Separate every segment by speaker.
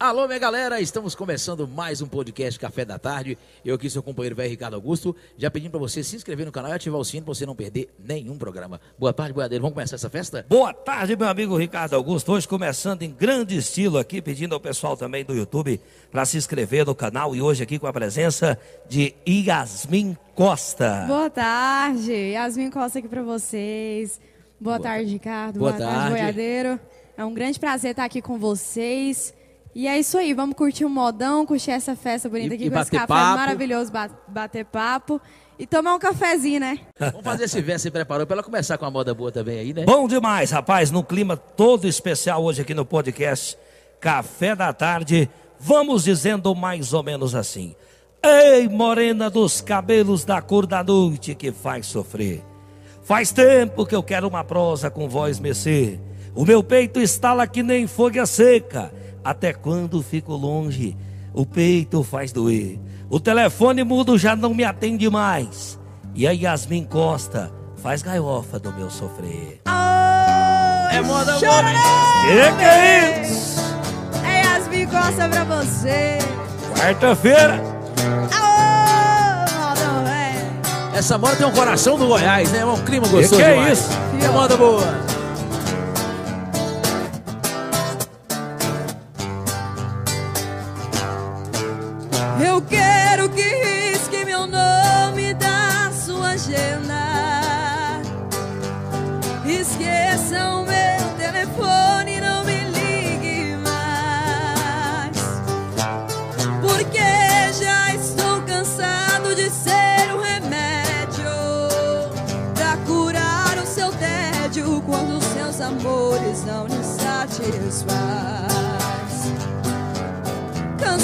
Speaker 1: Alô, minha galera, estamos começando mais um podcast Café da Tarde. Eu aqui, seu companheiro velho Ricardo Augusto, já pedindo para você se inscrever no canal e ativar o sino para você não perder nenhum programa. Boa tarde, boiadeiro. Vamos começar essa festa?
Speaker 2: Boa tarde, meu amigo Ricardo Augusto. Hoje começando em grande estilo aqui, pedindo ao pessoal também do YouTube para se inscrever no canal e hoje aqui com a presença de Yasmin Costa.
Speaker 3: Boa tarde, Yasmin Costa aqui para vocês. Boa, Boa tarde, Ricardo.
Speaker 1: Boa, Boa tarde, tarde,
Speaker 3: boiadeiro. É um grande prazer estar aqui com vocês. E é isso aí, vamos curtir um modão, curtir essa festa bonita aqui
Speaker 1: e
Speaker 3: com esse café
Speaker 1: papo.
Speaker 3: maravilhoso, bater papo e tomar um cafezinho, né?
Speaker 1: Vamos fazer esse verso, se preparou para ela começar com a moda boa também aí, né?
Speaker 2: Bom demais, rapaz, no clima todo especial hoje aqui no podcast Café da Tarde, vamos dizendo mais ou menos assim. Ei, morena dos cabelos da cor da noite que faz sofrer. Faz tempo que eu quero uma prosa com voz mecê. O meu peito estala que nem folha seca até quando fico longe, o peito faz doer. O telefone mudo já não me atende mais. E a Yasmin Costa faz gaiofa do meu sofrer.
Speaker 3: Oh, é moda boa.
Speaker 2: Que que é isso?
Speaker 3: É Yasmin Costa pra você.
Speaker 2: Quarta-feira.
Speaker 1: Essa moda tem um coração do Goiás, né? É um clima gostoso.
Speaker 2: Que, que
Speaker 1: é
Speaker 2: isso?
Speaker 1: É moda boa.
Speaker 3: Eu quero que risque meu nome da sua agenda. Esqueça o meu telefone, não me ligue mais. Porque já estou cansado de ser um remédio pra curar o seu tédio quando seus amores não lhe satisfaz.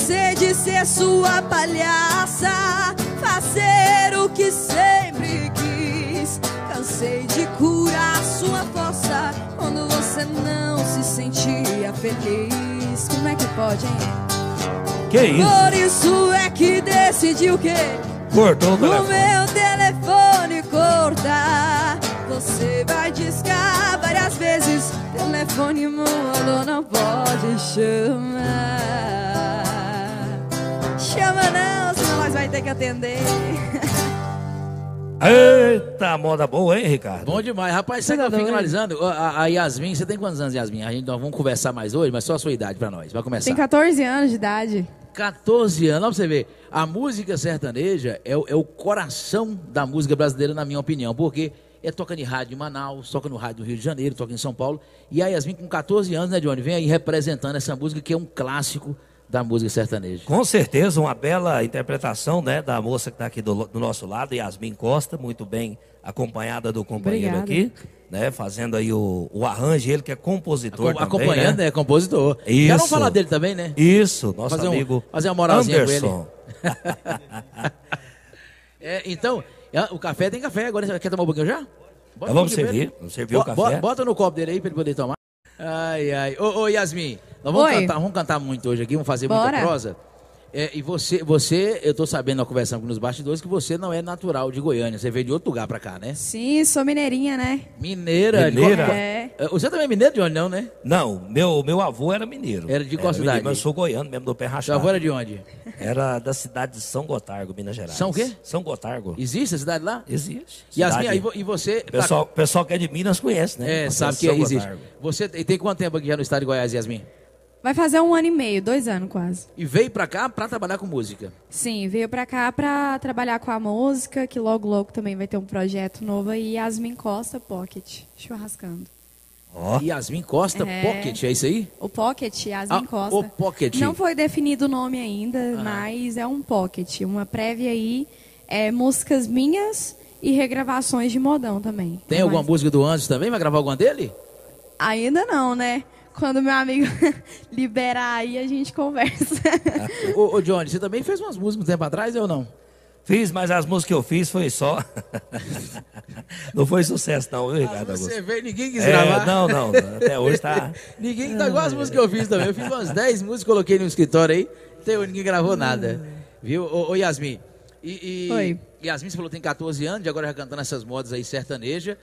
Speaker 3: Cansei de ser sua palhaça, fazer o que sempre quis. Cansei de curar sua força quando você não se sentia feliz. Como é que pode, hein?
Speaker 2: Que isso?
Speaker 3: Por isso é que decidi o quê?
Speaker 2: Cortou o telefone.
Speaker 3: O meu telefone cortar. Você vai discar várias vezes. Telefone mudo não pode chamar. Chama não, senão nós vai ter que atender.
Speaker 2: Eita, moda boa, hein, Ricardo?
Speaker 1: Bom demais. Rapaz, você tá finalizando. A, a, Yasmin, você tem quantos anos, Yasmin? A gente nós vamos conversar mais hoje, mas só a sua idade pra nós. Vai começar.
Speaker 3: Tem 14 anos de idade.
Speaker 1: 14 anos, pra você ver. A música sertaneja é, é o coração da música brasileira, na minha opinião, porque é toca em rádio em Manaus, toca no rádio do Rio de Janeiro, toca em São Paulo. E a Yasmin, com 14 anos, né, Johnny, vem aí representando essa música que é um clássico da música sertaneja.
Speaker 2: Com certeza, uma bela interpretação né, da moça que está aqui do, do, nosso lado, Yasmin Costa, muito bem acompanhada do companheiro
Speaker 3: Obrigada.
Speaker 2: aqui, né, fazendo aí o, o arranjo, ele que é compositor
Speaker 1: Acom
Speaker 2: também,
Speaker 1: Acompanhando,
Speaker 2: né?
Speaker 1: é compositor.
Speaker 2: Isso.
Speaker 1: Já vamos falar dele também, né?
Speaker 2: Isso, nosso
Speaker 1: fazer
Speaker 2: amigo
Speaker 1: um, fazer uma moralzinha
Speaker 2: Anderson.
Speaker 1: com ele. é, então, o café tem café, agora você quer tomar um pouquinho já?
Speaker 2: Bota vamos servir, vamos servir o café.
Speaker 1: Bota no copo dele aí para ele poder tomar. Ai, ai. Ô, ô Yasmin, nós vamos
Speaker 3: Oi.
Speaker 1: cantar, vamos cantar muito hoje aqui, vamos fazer
Speaker 3: Bora.
Speaker 1: muita prosa. É, e você, você, eu tô sabendo na conversa nos bastidores que você não é natural de Goiânia, você veio de outro lugar pra cá, né?
Speaker 3: Sim, sou mineirinha, né?
Speaker 1: Mineira.
Speaker 2: Mineira.
Speaker 3: É.
Speaker 1: É, Você também é mineiro de onde não, né?
Speaker 2: Não, meu, meu avô era mineiro.
Speaker 1: Era de qual
Speaker 2: mineiro,
Speaker 1: cidade?
Speaker 2: Mas eu sou goiano mesmo, do pé
Speaker 1: Seu
Speaker 2: rachado.
Speaker 1: avô era de onde?
Speaker 2: Era da cidade de São Gotargo, Minas Gerais.
Speaker 1: São o quê?
Speaker 2: São Gotargo.
Speaker 1: Existe a cidade lá?
Speaker 2: Existe.
Speaker 1: Yasmin,
Speaker 2: Cidade-
Speaker 1: aí vo- e você... tá-
Speaker 2: Pessoal, pessoal que é de Minas conhece, né?
Speaker 1: é, sabe que
Speaker 2: São
Speaker 1: existe.
Speaker 2: Gotargo.
Speaker 1: Você tem tem quanto tempo aqui já no estado de Goiás, Yasmin?
Speaker 3: Vai fazer um ano e meio, dois anos quase.
Speaker 1: E veio pra cá pra trabalhar com música.
Speaker 3: Sim, veio pra cá pra trabalhar com a música, que logo, logo também vai ter um projeto novo aí, Yasmin Costa Pocket, churrascando.
Speaker 2: Ó,
Speaker 1: Yasmin Costa
Speaker 3: É.
Speaker 1: Pocket, é isso aí?
Speaker 3: O Pocket, Yasmin
Speaker 1: Ah,
Speaker 3: Costa.
Speaker 1: o Pocket.
Speaker 3: Não foi definido o nome ainda, mas é um Pocket, uma prévia aí, é, músicas minhas e regravações de modão também.
Speaker 1: Tem
Speaker 3: É
Speaker 1: alguma
Speaker 3: mais-
Speaker 1: música do Anjos também? Vai gravar alguma dele?
Speaker 3: Ainda não, né? Quando meu amigo liberar aí, a gente conversa.
Speaker 1: ô, ô, Johnny, você também fez umas músicas um tempo atrás, ou não?
Speaker 2: Fiz, mas as músicas que eu fiz foi só. não foi sucesso, não, viu, Ricardo
Speaker 1: Ah, você veio, ninguém quis
Speaker 2: É,
Speaker 1: gravar.
Speaker 2: não, não. Até hoje tá.
Speaker 1: Ninguém tá igual as músicas que eu fiz também. Eu fiz umas 10 músicas, coloquei no escritório aí. Até hoje ninguém gravou nada. Viu? Ô, ô Yasmin. E, e-
Speaker 3: Oi.
Speaker 1: Yasmin, você falou que tem 14 anos, e agora já cantando essas modas aí sertaneja.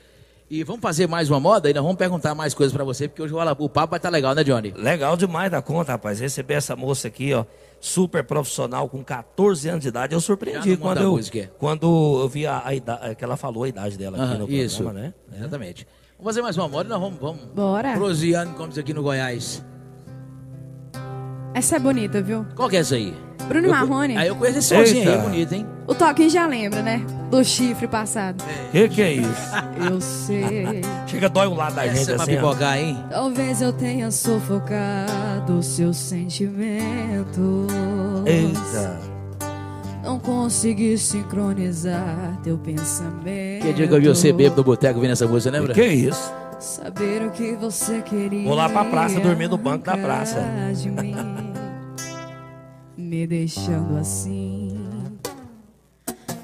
Speaker 1: E vamos fazer mais uma moda e nós vamos perguntar mais coisas pra você, porque hoje o, papo vai estar legal, né, Johnny?
Speaker 2: Legal demais da conta, rapaz. Receber essa moça aqui, ó, super profissional, com 14 anos de idade. Eu surpreendi
Speaker 1: no
Speaker 2: quando eu,
Speaker 1: música.
Speaker 2: quando eu vi a, a idade, que ela falou a idade dela aqui
Speaker 1: Aham,
Speaker 2: no
Speaker 1: isso.
Speaker 2: programa, né?
Speaker 1: Exatamente. Vamos fazer mais uma moda e nós vamos, vamos
Speaker 3: Bora.
Speaker 1: proseando, como diz aqui no Goiás.
Speaker 3: Essa é bonita, viu?
Speaker 1: Qual que é essa aí?
Speaker 3: Bruno
Speaker 1: Eu-
Speaker 3: Marrone.
Speaker 1: Aí eu conheço esse sozinho aí, bonito, hein?
Speaker 3: O toquinho já lembra, né? Do chifre passado.
Speaker 2: Que que é isso?
Speaker 3: Eu sei.
Speaker 2: Chega, dói um lado da gente
Speaker 1: Essa é pra
Speaker 2: assim,
Speaker 1: pipocar, hein?
Speaker 3: Talvez eu tenha sufocado seus sentimentos.
Speaker 2: Eita.
Speaker 3: Não consegui sincronizar teu pensamento.
Speaker 1: Que dia que eu vi você bêbado no boteco vindo essa música, lembra?
Speaker 2: Que isso?
Speaker 3: Saber o que você queria.
Speaker 2: Vou lá pra praça dormir no banco da praça.
Speaker 3: mim, me deixando assim.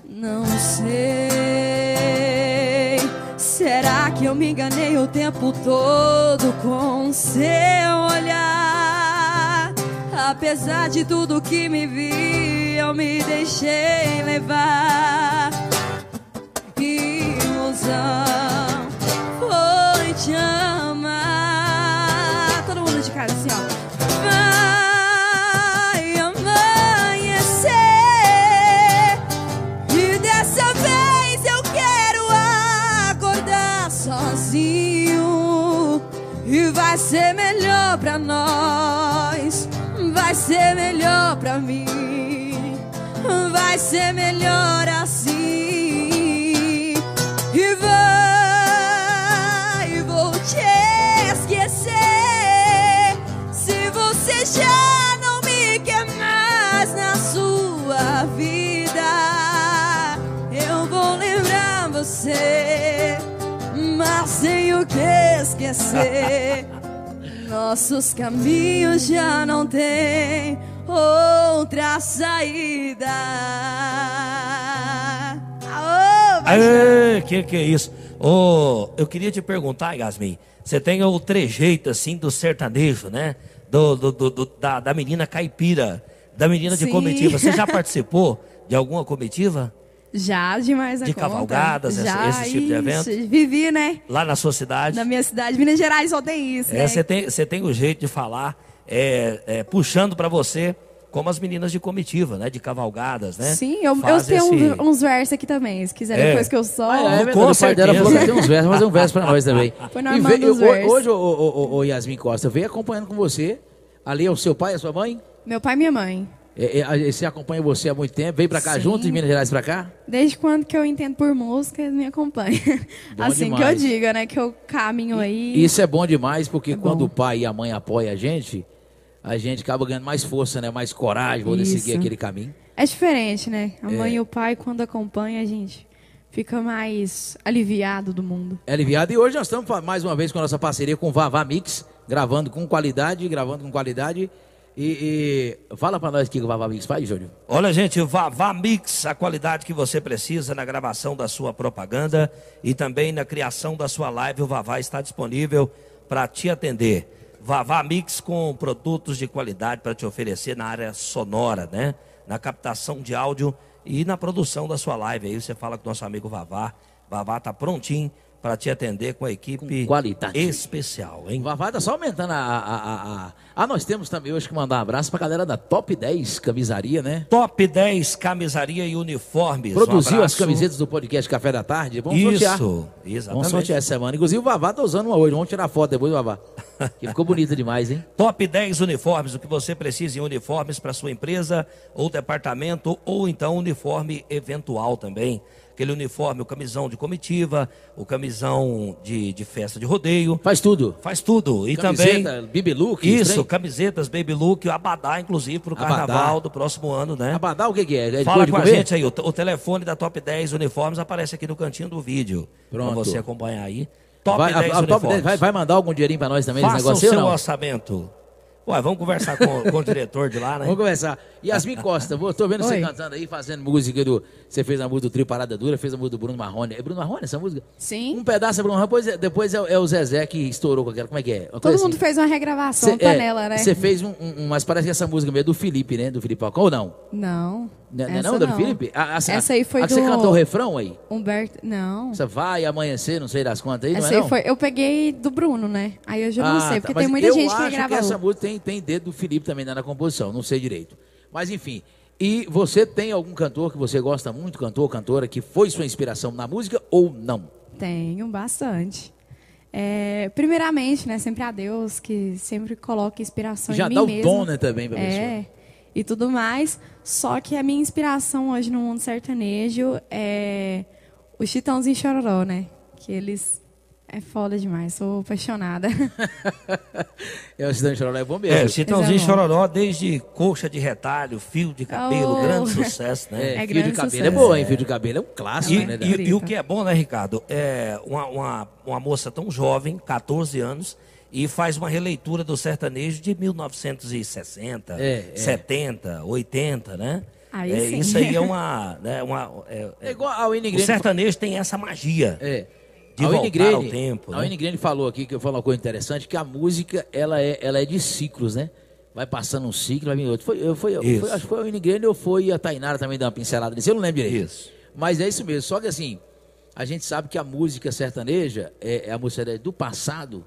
Speaker 3: Não sei. Será que eu me enganei o tempo todo com seu olhar? Apesar de tudo que me vi, eu me deixei levar. Ilusão foi te amar. Todo mundo de casa assim, ó. Vai amanhecer e dessa vez eu quero acordar sozinho e vai ser melhor pra nós, vai ser melhor pra mim, vai ser melhor assim. E vai, que esquecer. Nossos caminhos já não têm outra saída. Aô,
Speaker 2: Aê, que que é isso? Ô, eu queria te perguntar, Yasmin, você tem o trejeito assim do sertanejo, né? Do, do- do- do- da, da menina caipira, da menina de
Speaker 3: Sim.
Speaker 2: comitiva. Você já participou de alguma comitiva?
Speaker 3: Já demais a
Speaker 2: De
Speaker 3: conta.
Speaker 2: cavalgadas, esse-
Speaker 3: Já,
Speaker 2: esse tipo de evento?
Speaker 3: ixi, Vivi, né?
Speaker 2: Lá na sua cidade?
Speaker 3: Na minha cidade, Minas Gerais, só tem isso,
Speaker 2: É,
Speaker 3: né?
Speaker 2: você tem, você tem o jeito de falar, é, é, puxando pra você, como as meninas de comitiva, né? De cavalgadas, né?
Speaker 3: Sim, eu, eu tenho
Speaker 2: esse-
Speaker 3: um- uns versos aqui também, se quiser,
Speaker 2: É.
Speaker 3: depois que eu solto.
Speaker 1: Ah, é,
Speaker 2: Com
Speaker 1: verdade, o pai dela
Speaker 2: certeza.
Speaker 1: falou que tem uns versos, mas é um verso pra nós também.
Speaker 3: Foi
Speaker 1: E veio-
Speaker 3: dos
Speaker 1: ho-
Speaker 3: versos.
Speaker 1: hoje, o, o, o, o Yasmin Costa veio acompanhando com você. Ali é o seu pai e a sua mãe?
Speaker 3: Meu pai e minha mãe.
Speaker 1: É, é, Você acompanha você há muito tempo, veio pra cá
Speaker 3: Sim.
Speaker 1: junto, de Minas Gerais pra cá?
Speaker 3: Desde quando que eu entendo por música, eles me acompanham.
Speaker 1: Bom
Speaker 3: assim que eu
Speaker 1: demais.
Speaker 3: diga, né? Que eu caminho aí.
Speaker 1: Isso é bom demais, porque
Speaker 3: É
Speaker 1: quando
Speaker 3: bom.
Speaker 1: o pai e a mãe apoiam a gente, a gente acaba ganhando mais força, né? Mais coragem, poder
Speaker 3: Isso.
Speaker 1: seguir aquele caminho.
Speaker 3: É diferente, né? A mãe
Speaker 1: É.
Speaker 3: e o pai, quando acompanham, a gente fica mais aliviado do mundo.
Speaker 1: É aliviado. E hoje nós estamos mais uma vez com a nossa parceria com o Vavá Mix, gravando com qualidade, gravando com qualidade. E, e fala pra nós o que o Vavá Mix faz, Júlio.
Speaker 2: Olha, gente, Vavá Mix, a qualidade que você precisa na gravação da sua propaganda e também na criação da sua live. O Vavá está disponível para te atender. Vavá Mix com produtos de qualidade para te oferecer na área sonora, né? Na captação de áudio e na produção da sua live. Aí você fala com o nosso amigo Vavá. Vavá está prontinho para te atender com a equipe
Speaker 1: Com qualidade.
Speaker 2: especial, hein?
Speaker 1: O Vavá tá só aumentando a, a, a, a- Ah, nós temos também hoje que mandar um abraço pra galera da Top 10 Camisaria, né?
Speaker 2: Top 10 camisaria e uniformes. Um
Speaker 1: Produziu as
Speaker 2: abraço.
Speaker 1: camisetas do podcast Café da Tarde. Vamos sortear.
Speaker 2: Isso,
Speaker 1: Vamos
Speaker 2: exatamente.
Speaker 1: sortear essa semana. Inclusive o Vavá tá usando uma hoje. Vamos tirar foto depois, Vavá. Que ficou bonita demais, hein?
Speaker 2: Top 10 uniformes, o que você precisa em uniformes para sua empresa ou departamento, ou então uniforme eventual também. Aquele uniforme, o camisão de comitiva, o camisão de, de festa de rodeio.
Speaker 1: Faz tudo.
Speaker 2: Faz tudo. E
Speaker 1: Camiseta,
Speaker 2: também.
Speaker 1: Bibi Look.
Speaker 2: Isso, camisetas, baby look, abadá, inclusive, para o carnaval do próximo ano, né?
Speaker 1: Abadá, o que, que é? É
Speaker 2: Fala com a gente aí, o, o telefone da Top 10 Uniformes aparece aqui no cantinho do vídeo. Para
Speaker 1: Pronto.
Speaker 2: você acompanhar aí. Top
Speaker 1: vai, a-
Speaker 2: 10
Speaker 1: a, Top
Speaker 2: Uniformes.
Speaker 1: 10 vai, vai mandar algum dinheirinho pra nós também nesse
Speaker 2: Faça o
Speaker 1: negócio
Speaker 2: seu
Speaker 1: ou não?
Speaker 2: orçamento. Ué, vamos conversar com, com o diretor de lá, né?
Speaker 1: Vamos conversar. Yasmin Costa, vou- tô vendo você
Speaker 3: Oi.
Speaker 1: cantando aí, fazendo música do. Você fez a música do Trio Parada Dura, fez a música do Bruno Marrone. É Bruno Marrone essa música?
Speaker 3: Sim.
Speaker 1: Um pedaço é Bruno Marrone, depois, é, depois é, o- é o Zezé que estourou com aquela. Como é que é? Uma
Speaker 3: Todo
Speaker 1: coisa
Speaker 3: mundo
Speaker 1: assim.
Speaker 3: fez uma regravação,
Speaker 1: Cê- é,
Speaker 3: panela, né?
Speaker 1: Você fez um, um- um- Mas parece que essa música mesmo é do Felipe, né? Do Felipe Falcão ou não?
Speaker 3: Não.
Speaker 1: Não, não é
Speaker 3: essa
Speaker 1: não, do Felipe? A, a-
Speaker 3: Essa aí foi
Speaker 1: a que
Speaker 3: do
Speaker 1: Você cantou o refrão aí?
Speaker 3: Humberto. Não.
Speaker 1: Você vai amanhecer, não sei das quantas aí, não
Speaker 3: Essa
Speaker 1: é
Speaker 3: aí
Speaker 1: não?
Speaker 3: foi. Eu peguei do Bruno, né? Aí eu já não
Speaker 1: Ah,
Speaker 3: sei,
Speaker 1: tá.
Speaker 3: porque
Speaker 1: Mas
Speaker 3: tem muita gente que
Speaker 1: acho
Speaker 3: regravou.
Speaker 1: essa música tem, tem dedo do Felipe também né, na composição, não sei direito. Mas enfim. E você tem algum cantor que você gosta muito, cantor, cantora, que foi sua inspiração na música ou não?
Speaker 3: Tenho bastante. É, primeiramente, né? Sempre a Deus, que sempre coloca inspiração
Speaker 1: Já
Speaker 3: em mim
Speaker 1: dá o
Speaker 3: mesma.
Speaker 1: dom, né, também pra pessoa.
Speaker 3: É, e tudo mais. Só que a minha inspiração hoje no mundo sertanejo é os Chitãozinho e Chororó, né? Que eles... É foda demais, sou apaixonada.
Speaker 1: É o Cidadão Chororó é bom mesmo.
Speaker 2: É, Chitãozinho
Speaker 3: Esse é bom.
Speaker 2: Chororó, desde coxa de retalho, fio de cabelo,
Speaker 3: Oh.
Speaker 2: grande sucesso, né?
Speaker 1: É,
Speaker 3: É
Speaker 1: fio de cabelo é
Speaker 3: sucesso.
Speaker 1: boa, hein? Fio de cabelo é um clássico,
Speaker 2: E,
Speaker 1: né?
Speaker 2: e- e o que é bom, né, Ricardo? É uma, uma, uma moça tão jovem, 14 anos, e faz uma releitura do sertanejo de 1960,
Speaker 1: É, é.
Speaker 2: 70, 80, né?
Speaker 3: Aí
Speaker 2: É,
Speaker 3: sim.
Speaker 2: isso aí é uma. Né, uma é-
Speaker 1: É
Speaker 2: é-
Speaker 1: igual a Winnie
Speaker 2: o sertanejo tem essa magia.
Speaker 1: É.
Speaker 2: De
Speaker 1: a
Speaker 2: ao tempo,
Speaker 1: A
Speaker 2: né?
Speaker 1: Falou aqui, que eu falo uma coisa interessante, que a música, ela é, ela é de ciclos, né? Vai passando um ciclo, vai vir outro. Foi, eu- foi,
Speaker 2: Isso.
Speaker 1: foi- acho que foi a Winnie Grande ou foi a Tainara também deu uma pincelada nisso, eu não lembro direito.
Speaker 2: Isso.
Speaker 1: Mas é isso mesmo, só que assim, a gente sabe que a música sertaneja, é, é a música do passado,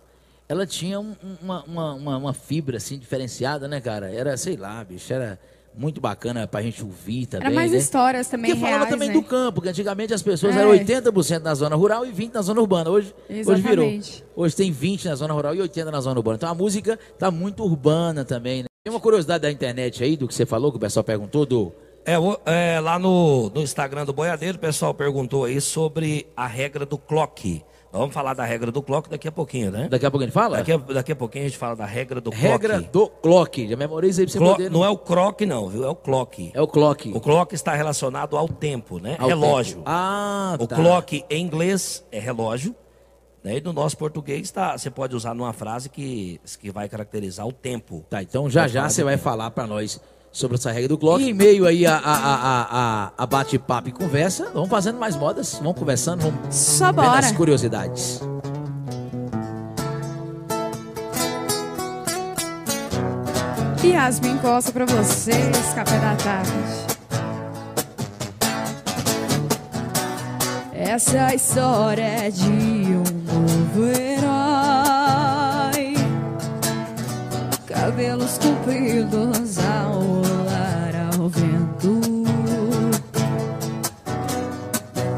Speaker 1: ela tinha um- uma, uma, uma, fibra assim diferenciada, né, cara? Era, sei lá, bicho, era muito bacana pra gente ouvir também.
Speaker 3: Era mais
Speaker 1: né?
Speaker 3: histórias também
Speaker 1: Porque falava
Speaker 3: reais,
Speaker 1: também
Speaker 3: né?
Speaker 1: do campo, porque antigamente as pessoas
Speaker 3: É.
Speaker 1: eram 80% na zona rural e 20% na zona urbana. Hoje, hoje virou. Hoje tem 20 na zona rural e 80 na zona urbana. Então a música tá muito urbana também, né? Tem uma curiosidade da internet aí, do que você falou, que o pessoal perguntou, do...
Speaker 2: É, o- é, lá no, no Instagram do Boiadeiro, o pessoal perguntou aí sobre a regra do clock. Vamos falar da regra do clock daqui a pouquinho, né?
Speaker 1: Daqui a pouco ele fala?
Speaker 2: Daqui a, daqui a pouquinho a gente fala da regra do
Speaker 1: Regra
Speaker 2: clock.
Speaker 1: do clock. Já memoriza aí pra você
Speaker 2: Clo-
Speaker 1: poder...
Speaker 2: Não é o croc, não, viu? É o clock.
Speaker 1: É o clock.
Speaker 2: O clock está relacionado ao tempo, né?
Speaker 1: Ao
Speaker 2: relógio.
Speaker 1: tempo. Ah,
Speaker 2: O
Speaker 1: tá.
Speaker 2: clock em inglês é relógio. Né? E no nosso português tá, você pode usar numa frase que, que vai caracterizar o tempo.
Speaker 1: Tá, então já já você vai
Speaker 2: tempo.
Speaker 1: falar pra nós sobre essa regra do clock. E em meio aí a, a, a, a, bate-papo e conversa, vamos fazendo mais modas, vamos conversando, vamos
Speaker 3: Só
Speaker 1: vendo as curiosidades.
Speaker 3: Yasmin Costa pra vocês, café da tarde. Essa história é de um novo herói. Cabelos compridos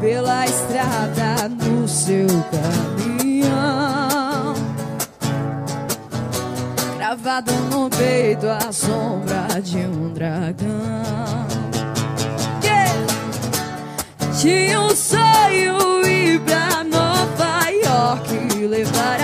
Speaker 3: Pela estrada no seu caminhão. Gravado no peito a sombra de um dragão. Yeah! Tinha um sonho ir pra Nova York levar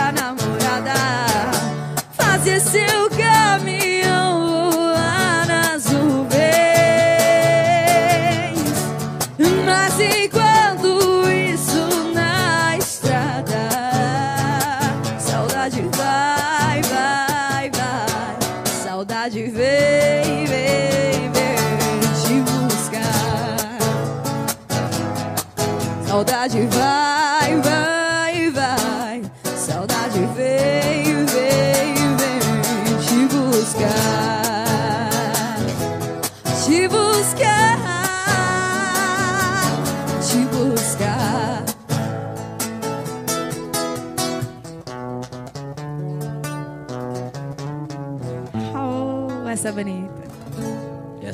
Speaker 3: te buscar. Saudade vai, vai,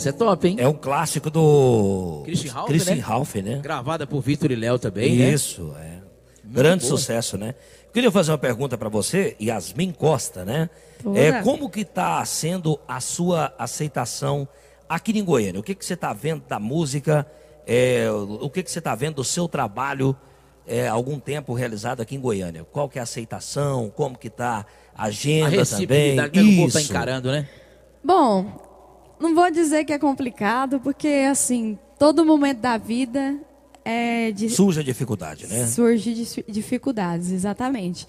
Speaker 3: Essa é
Speaker 1: top, hein?
Speaker 2: É um clássico do
Speaker 1: Christian Ralph,
Speaker 2: Christian
Speaker 1: né?
Speaker 2: Ralph, né?
Speaker 1: Gravada por Vitor e Léo também, né?
Speaker 2: Isso, é. Grande
Speaker 1: boa.
Speaker 2: sucesso, né? Queria fazer uma pergunta para você, Yasmin Costa, né?
Speaker 3: Toda.
Speaker 2: É, como que está sendo a sua aceitação aqui em Goiânia? O que, que você está vendo da música? É, o que, que você está vendo do seu trabalho é, algum tempo realizado aqui em Goiânia? Qual que é a aceitação? Como que está a
Speaker 1: A
Speaker 2: agenda também?
Speaker 1: o povo tá
Speaker 2: Isso.
Speaker 1: encarando, né?
Speaker 3: Bom, não vou dizer que é complicado, porque assim, todo momento da vida é de
Speaker 2: Surge a dificuldade, né?
Speaker 3: surge dificuldades, exatamente.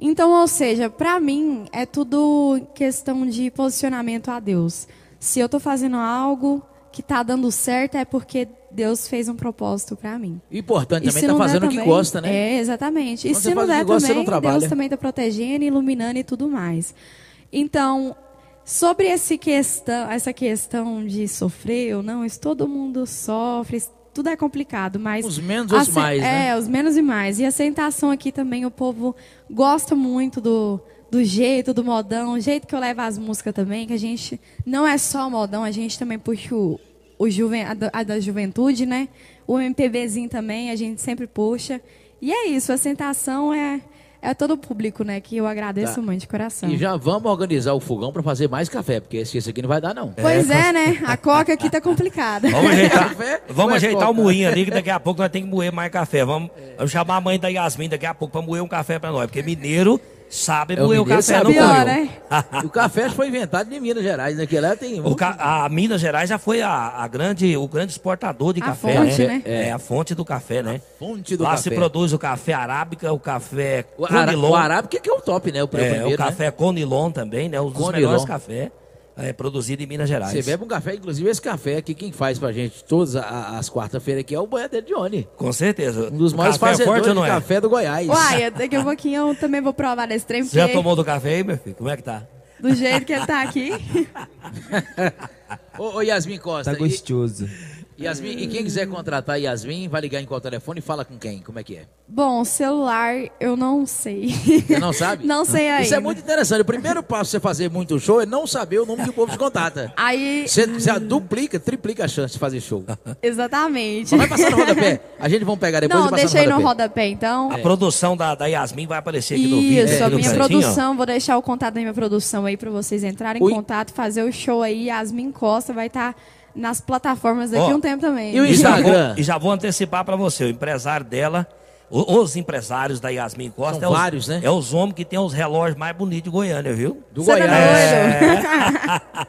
Speaker 3: Então, ou seja, pra mim é tudo questão de posicionamento a Deus. Se eu tô fazendo algo que tá dando certo é porque Deus fez um propósito pra mim.
Speaker 1: Importante
Speaker 3: E
Speaker 1: também
Speaker 3: se
Speaker 1: tá fazendo o que
Speaker 3: também-
Speaker 1: gosta, né?
Speaker 3: É, exatamente. E
Speaker 1: Quando
Speaker 3: se
Speaker 1: você
Speaker 3: não der
Speaker 1: gosta,
Speaker 3: também,
Speaker 1: trabalha.
Speaker 3: Deus também tá protegendo, iluminando e tudo mais. Então, sobre esse questão, essa questão de sofrer ou não, isso todo mundo sofre, tudo é complicado, mas...
Speaker 1: Os menos,
Speaker 3: a
Speaker 1: os mais, né?
Speaker 3: É, os menos e mais. E a aceitação aqui também, o povo gosta muito do, do jeito, do modão, o jeito que eu levo as músicas também, que a gente não é só modão, a gente também puxa o, o juven, a, da, a da juventude, né? O MPBzinho também, a gente sempre puxa. E é isso, a aceitação é, é todo o público, né? Que eu agradeço
Speaker 1: Tá.
Speaker 3: muito de coração.
Speaker 1: E já vamos organizar o fogão pra fazer mais café, porque esse, esse aqui não vai dar, não.
Speaker 3: Pois é, né? A coca aqui tá complicada.
Speaker 2: Vamos ajeitar,
Speaker 1: Café?
Speaker 2: vamos ajeitar o moinho ali, que daqui a pouco nós temos que moer mais café. Vamos, vamos chamar a mãe da Yasmin daqui a pouco para moer um café para nós, porque mineiro sabe
Speaker 1: É, o
Speaker 2: moer o
Speaker 1: mineiro
Speaker 2: café,
Speaker 1: sabe
Speaker 3: Pior,
Speaker 2: moeu.
Speaker 3: né?
Speaker 1: O café foi inventado em Minas Gerais, naquele lá tem...
Speaker 2: O ca- a Minas Gerais já foi a, a grande, o grande exportador de
Speaker 3: A
Speaker 2: café,
Speaker 3: fonte,
Speaker 2: né?
Speaker 3: né?
Speaker 2: É. a fonte do café, né?
Speaker 1: fonte do
Speaker 2: Lá
Speaker 1: café.
Speaker 2: se produz o café arábica, o café
Speaker 1: O, ara,
Speaker 2: conilon,
Speaker 1: o arábica que é o top, né? O
Speaker 2: é,
Speaker 1: primeiro,
Speaker 2: o
Speaker 1: né?
Speaker 2: café conilon também, né? Dos
Speaker 1: Conilon.
Speaker 2: melhores cafés é, produzido em Minas Gerais.
Speaker 1: Você bebe um café, inclusive esse café aqui, quem faz pra gente todas as quarta-feiras aqui é o Boiadeiro Johnny.
Speaker 2: Com certeza.
Speaker 1: Um dos maiores
Speaker 2: café é
Speaker 1: fazedores
Speaker 2: não
Speaker 1: de
Speaker 2: é?
Speaker 1: café do Goiás.
Speaker 3: Uai, daqui a pouquinho eu também vou provar desse trem,
Speaker 2: Você já tomou do café aí, meu filho? Como é que tá?
Speaker 3: do jeito que ele tá aqui.
Speaker 1: Ô, ô, Yasmin Costa.
Speaker 4: Tá
Speaker 1: e-
Speaker 4: gostoso.
Speaker 1: Yasmin, e quem quiser contratar a Yasmin, vai ligar em qual telefone e fala com quem? Como é que é?
Speaker 3: Bom, celular eu não sei.
Speaker 1: Você não sabe?
Speaker 3: Não sei ainda.
Speaker 1: Isso é muito interessante. O primeiro passo pra você fazer muito show é não saber o nome que o povo te contata.
Speaker 3: Aí,
Speaker 1: Você, você duplica, triplica a chance de fazer show.
Speaker 3: exatamente.
Speaker 1: Mas vai passar no rodapé. A gente vamos pegar depois
Speaker 3: Não, deixa aí
Speaker 1: no rodapé.
Speaker 3: então.
Speaker 2: A produção da, da Yasmin vai aparecer aqui no vídeo.
Speaker 3: Isso, a minha produção, vou deixar o contato da minha produção aí pra vocês entrarem
Speaker 1: Oi.
Speaker 3: em contato, fazer o show aí. Yasmin Costa vai estar nas plataformas daqui a um tempo também.
Speaker 1: e o
Speaker 2: E já, vou,
Speaker 1: Instagram?
Speaker 2: e já vou antecipar para você, o empresário dela, o- os empresários da Yasmin Costa,
Speaker 1: São
Speaker 2: é,
Speaker 1: vários,
Speaker 2: os,
Speaker 1: né?
Speaker 2: é os homens que tem os relógios mais bonitos de Goiânia, viu?
Speaker 1: Do
Speaker 3: Você tá
Speaker 1: Goiás.
Speaker 3: doido?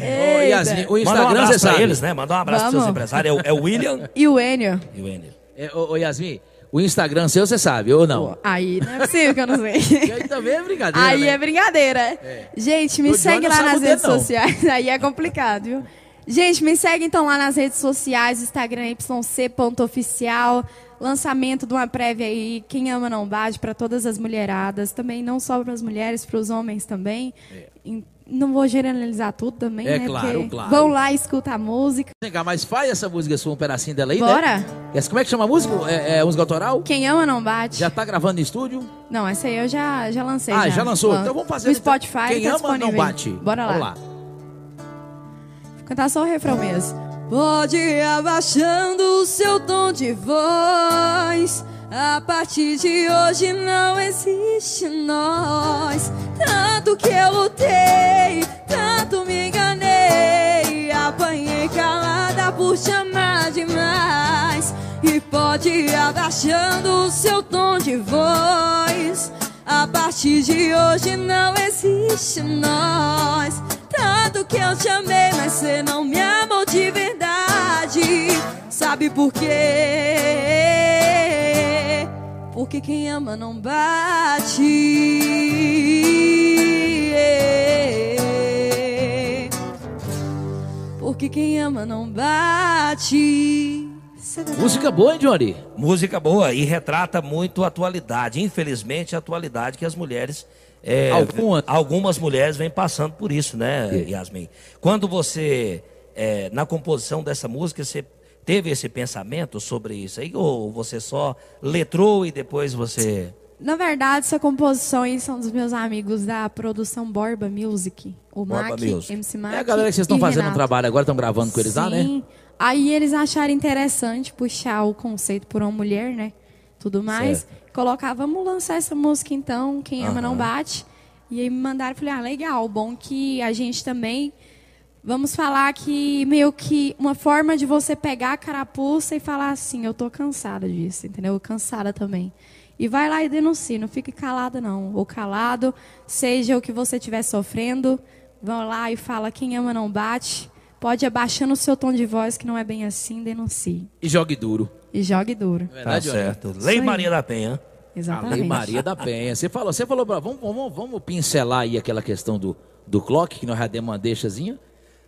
Speaker 1: Ô, Yasmin, o
Speaker 2: Manda um
Speaker 1: Instagram
Speaker 2: abraço
Speaker 1: você
Speaker 2: pra
Speaker 1: sabe.
Speaker 2: eles, né? Manda um abraço para seus empresários. É, o- é o William
Speaker 3: E o Enio?
Speaker 2: e o Enio.
Speaker 1: É, ô, ô, Yasmin, o Instagram seu você sabe, ou não?
Speaker 3: Aí não é possível que eu não sei.
Speaker 1: E aí também é brincadeira,
Speaker 3: Aí
Speaker 1: né?
Speaker 3: é brincadeira. Gente, me
Speaker 1: O Johnny
Speaker 3: segue lá nas redes
Speaker 1: não.
Speaker 3: sociais. Aí é complicado, viu? Gente, me segue então lá nas redes sociais, Instagram yc.oficial. Lançamento de uma prévia aí, Quem Ama Não Bate, para todas as mulheradas. Também não só para as mulheres, para os homens também. Em- Não vou generalizar tudo também,
Speaker 1: É
Speaker 3: né?
Speaker 1: claro, claro.
Speaker 3: Vão lá e escuta a música.
Speaker 1: Vem cá, mas faz essa música sua, um pedacinho dela aí,
Speaker 3: Bora?
Speaker 1: né? Essa, como é que chama a música? É, é música autoral?
Speaker 3: Quem ama não bate.
Speaker 1: Já tá gravando no estúdio?
Speaker 3: Não, essa aí eu já, já lancei.
Speaker 1: ah, já, lançou?
Speaker 3: Lan-
Speaker 1: Então vamos fazer.
Speaker 3: No
Speaker 1: então.
Speaker 3: Spotify.
Speaker 1: Quem
Speaker 3: tá
Speaker 1: ama
Speaker 3: disponível
Speaker 1: não bate.
Speaker 3: Bora lá.
Speaker 1: Vamos lá.
Speaker 3: Cantar só o refrão mesmo.
Speaker 5: Pode ir abaixando o seu tom de voz. A partir de hoje não existe nós. Tanto que eu lutei, tanto me enganei. Apanhei calada por chamar demais. E pode ir abaixando o seu tom de voz. A partir de hoje não existe nós. Tanto que eu te amei, mas você não me amou de verdade. Sabe por quê? Porque quem ama não bate. Porque quem ama não bate. Tá-
Speaker 1: Música boa, hein, Johnny?
Speaker 2: Música boa e retrata muito a atualidade. Infelizmente, a atualidade que as mulheres. É,
Speaker 1: Alguma-
Speaker 2: algumas mulheres vêm passando por isso, né,
Speaker 1: É.
Speaker 2: Yasmin? Quando você, é, na composição dessa música, você teve esse pensamento sobre isso aí? Ou você só letrou e depois você.
Speaker 3: Na verdade, essa composição aí são dos meus amigos da produção Borba Music. O
Speaker 2: Borba
Speaker 3: Mac,
Speaker 2: Music.
Speaker 3: MC Mac.
Speaker 1: É a galera que vocês estão fazendo um trabalho agora, estão gravando com eles lá, né?
Speaker 3: Sim. Aí eles acharam interessante puxar o conceito por uma mulher, né? Tudo mais.
Speaker 2: Certo.
Speaker 3: Colocar, vamos lançar essa música então, Quem Ama Não
Speaker 2: Aham.
Speaker 3: Bate. E aí me mandaram, falei, ah, legal, bom que a gente também... Vamos falar que meio que uma forma de você pegar a carapuça e falar assim, eu tô cansada disso, entendeu? Cansada também. E vai lá e denuncia, não fique calada não. Ou calado, seja o que você estiver sofrendo, vão lá e fala, quem ama não bate. Pode ir abaixando o seu tom de voz, que não é bem assim, denuncie.
Speaker 1: E jogue duro.
Speaker 3: E jogue duro.
Speaker 2: Tá
Speaker 1: Verdade, Johnny?
Speaker 2: certo. Lei
Speaker 3: Isso aí.
Speaker 2: Maria da Penha.
Speaker 1: A
Speaker 3: Exatamente.
Speaker 1: Lei Maria da Penha. Você falou, você falou, pra- vamos, vamos, vamos pincelar aí aquela questão do, do clock, que nós já demos uma deixazinha.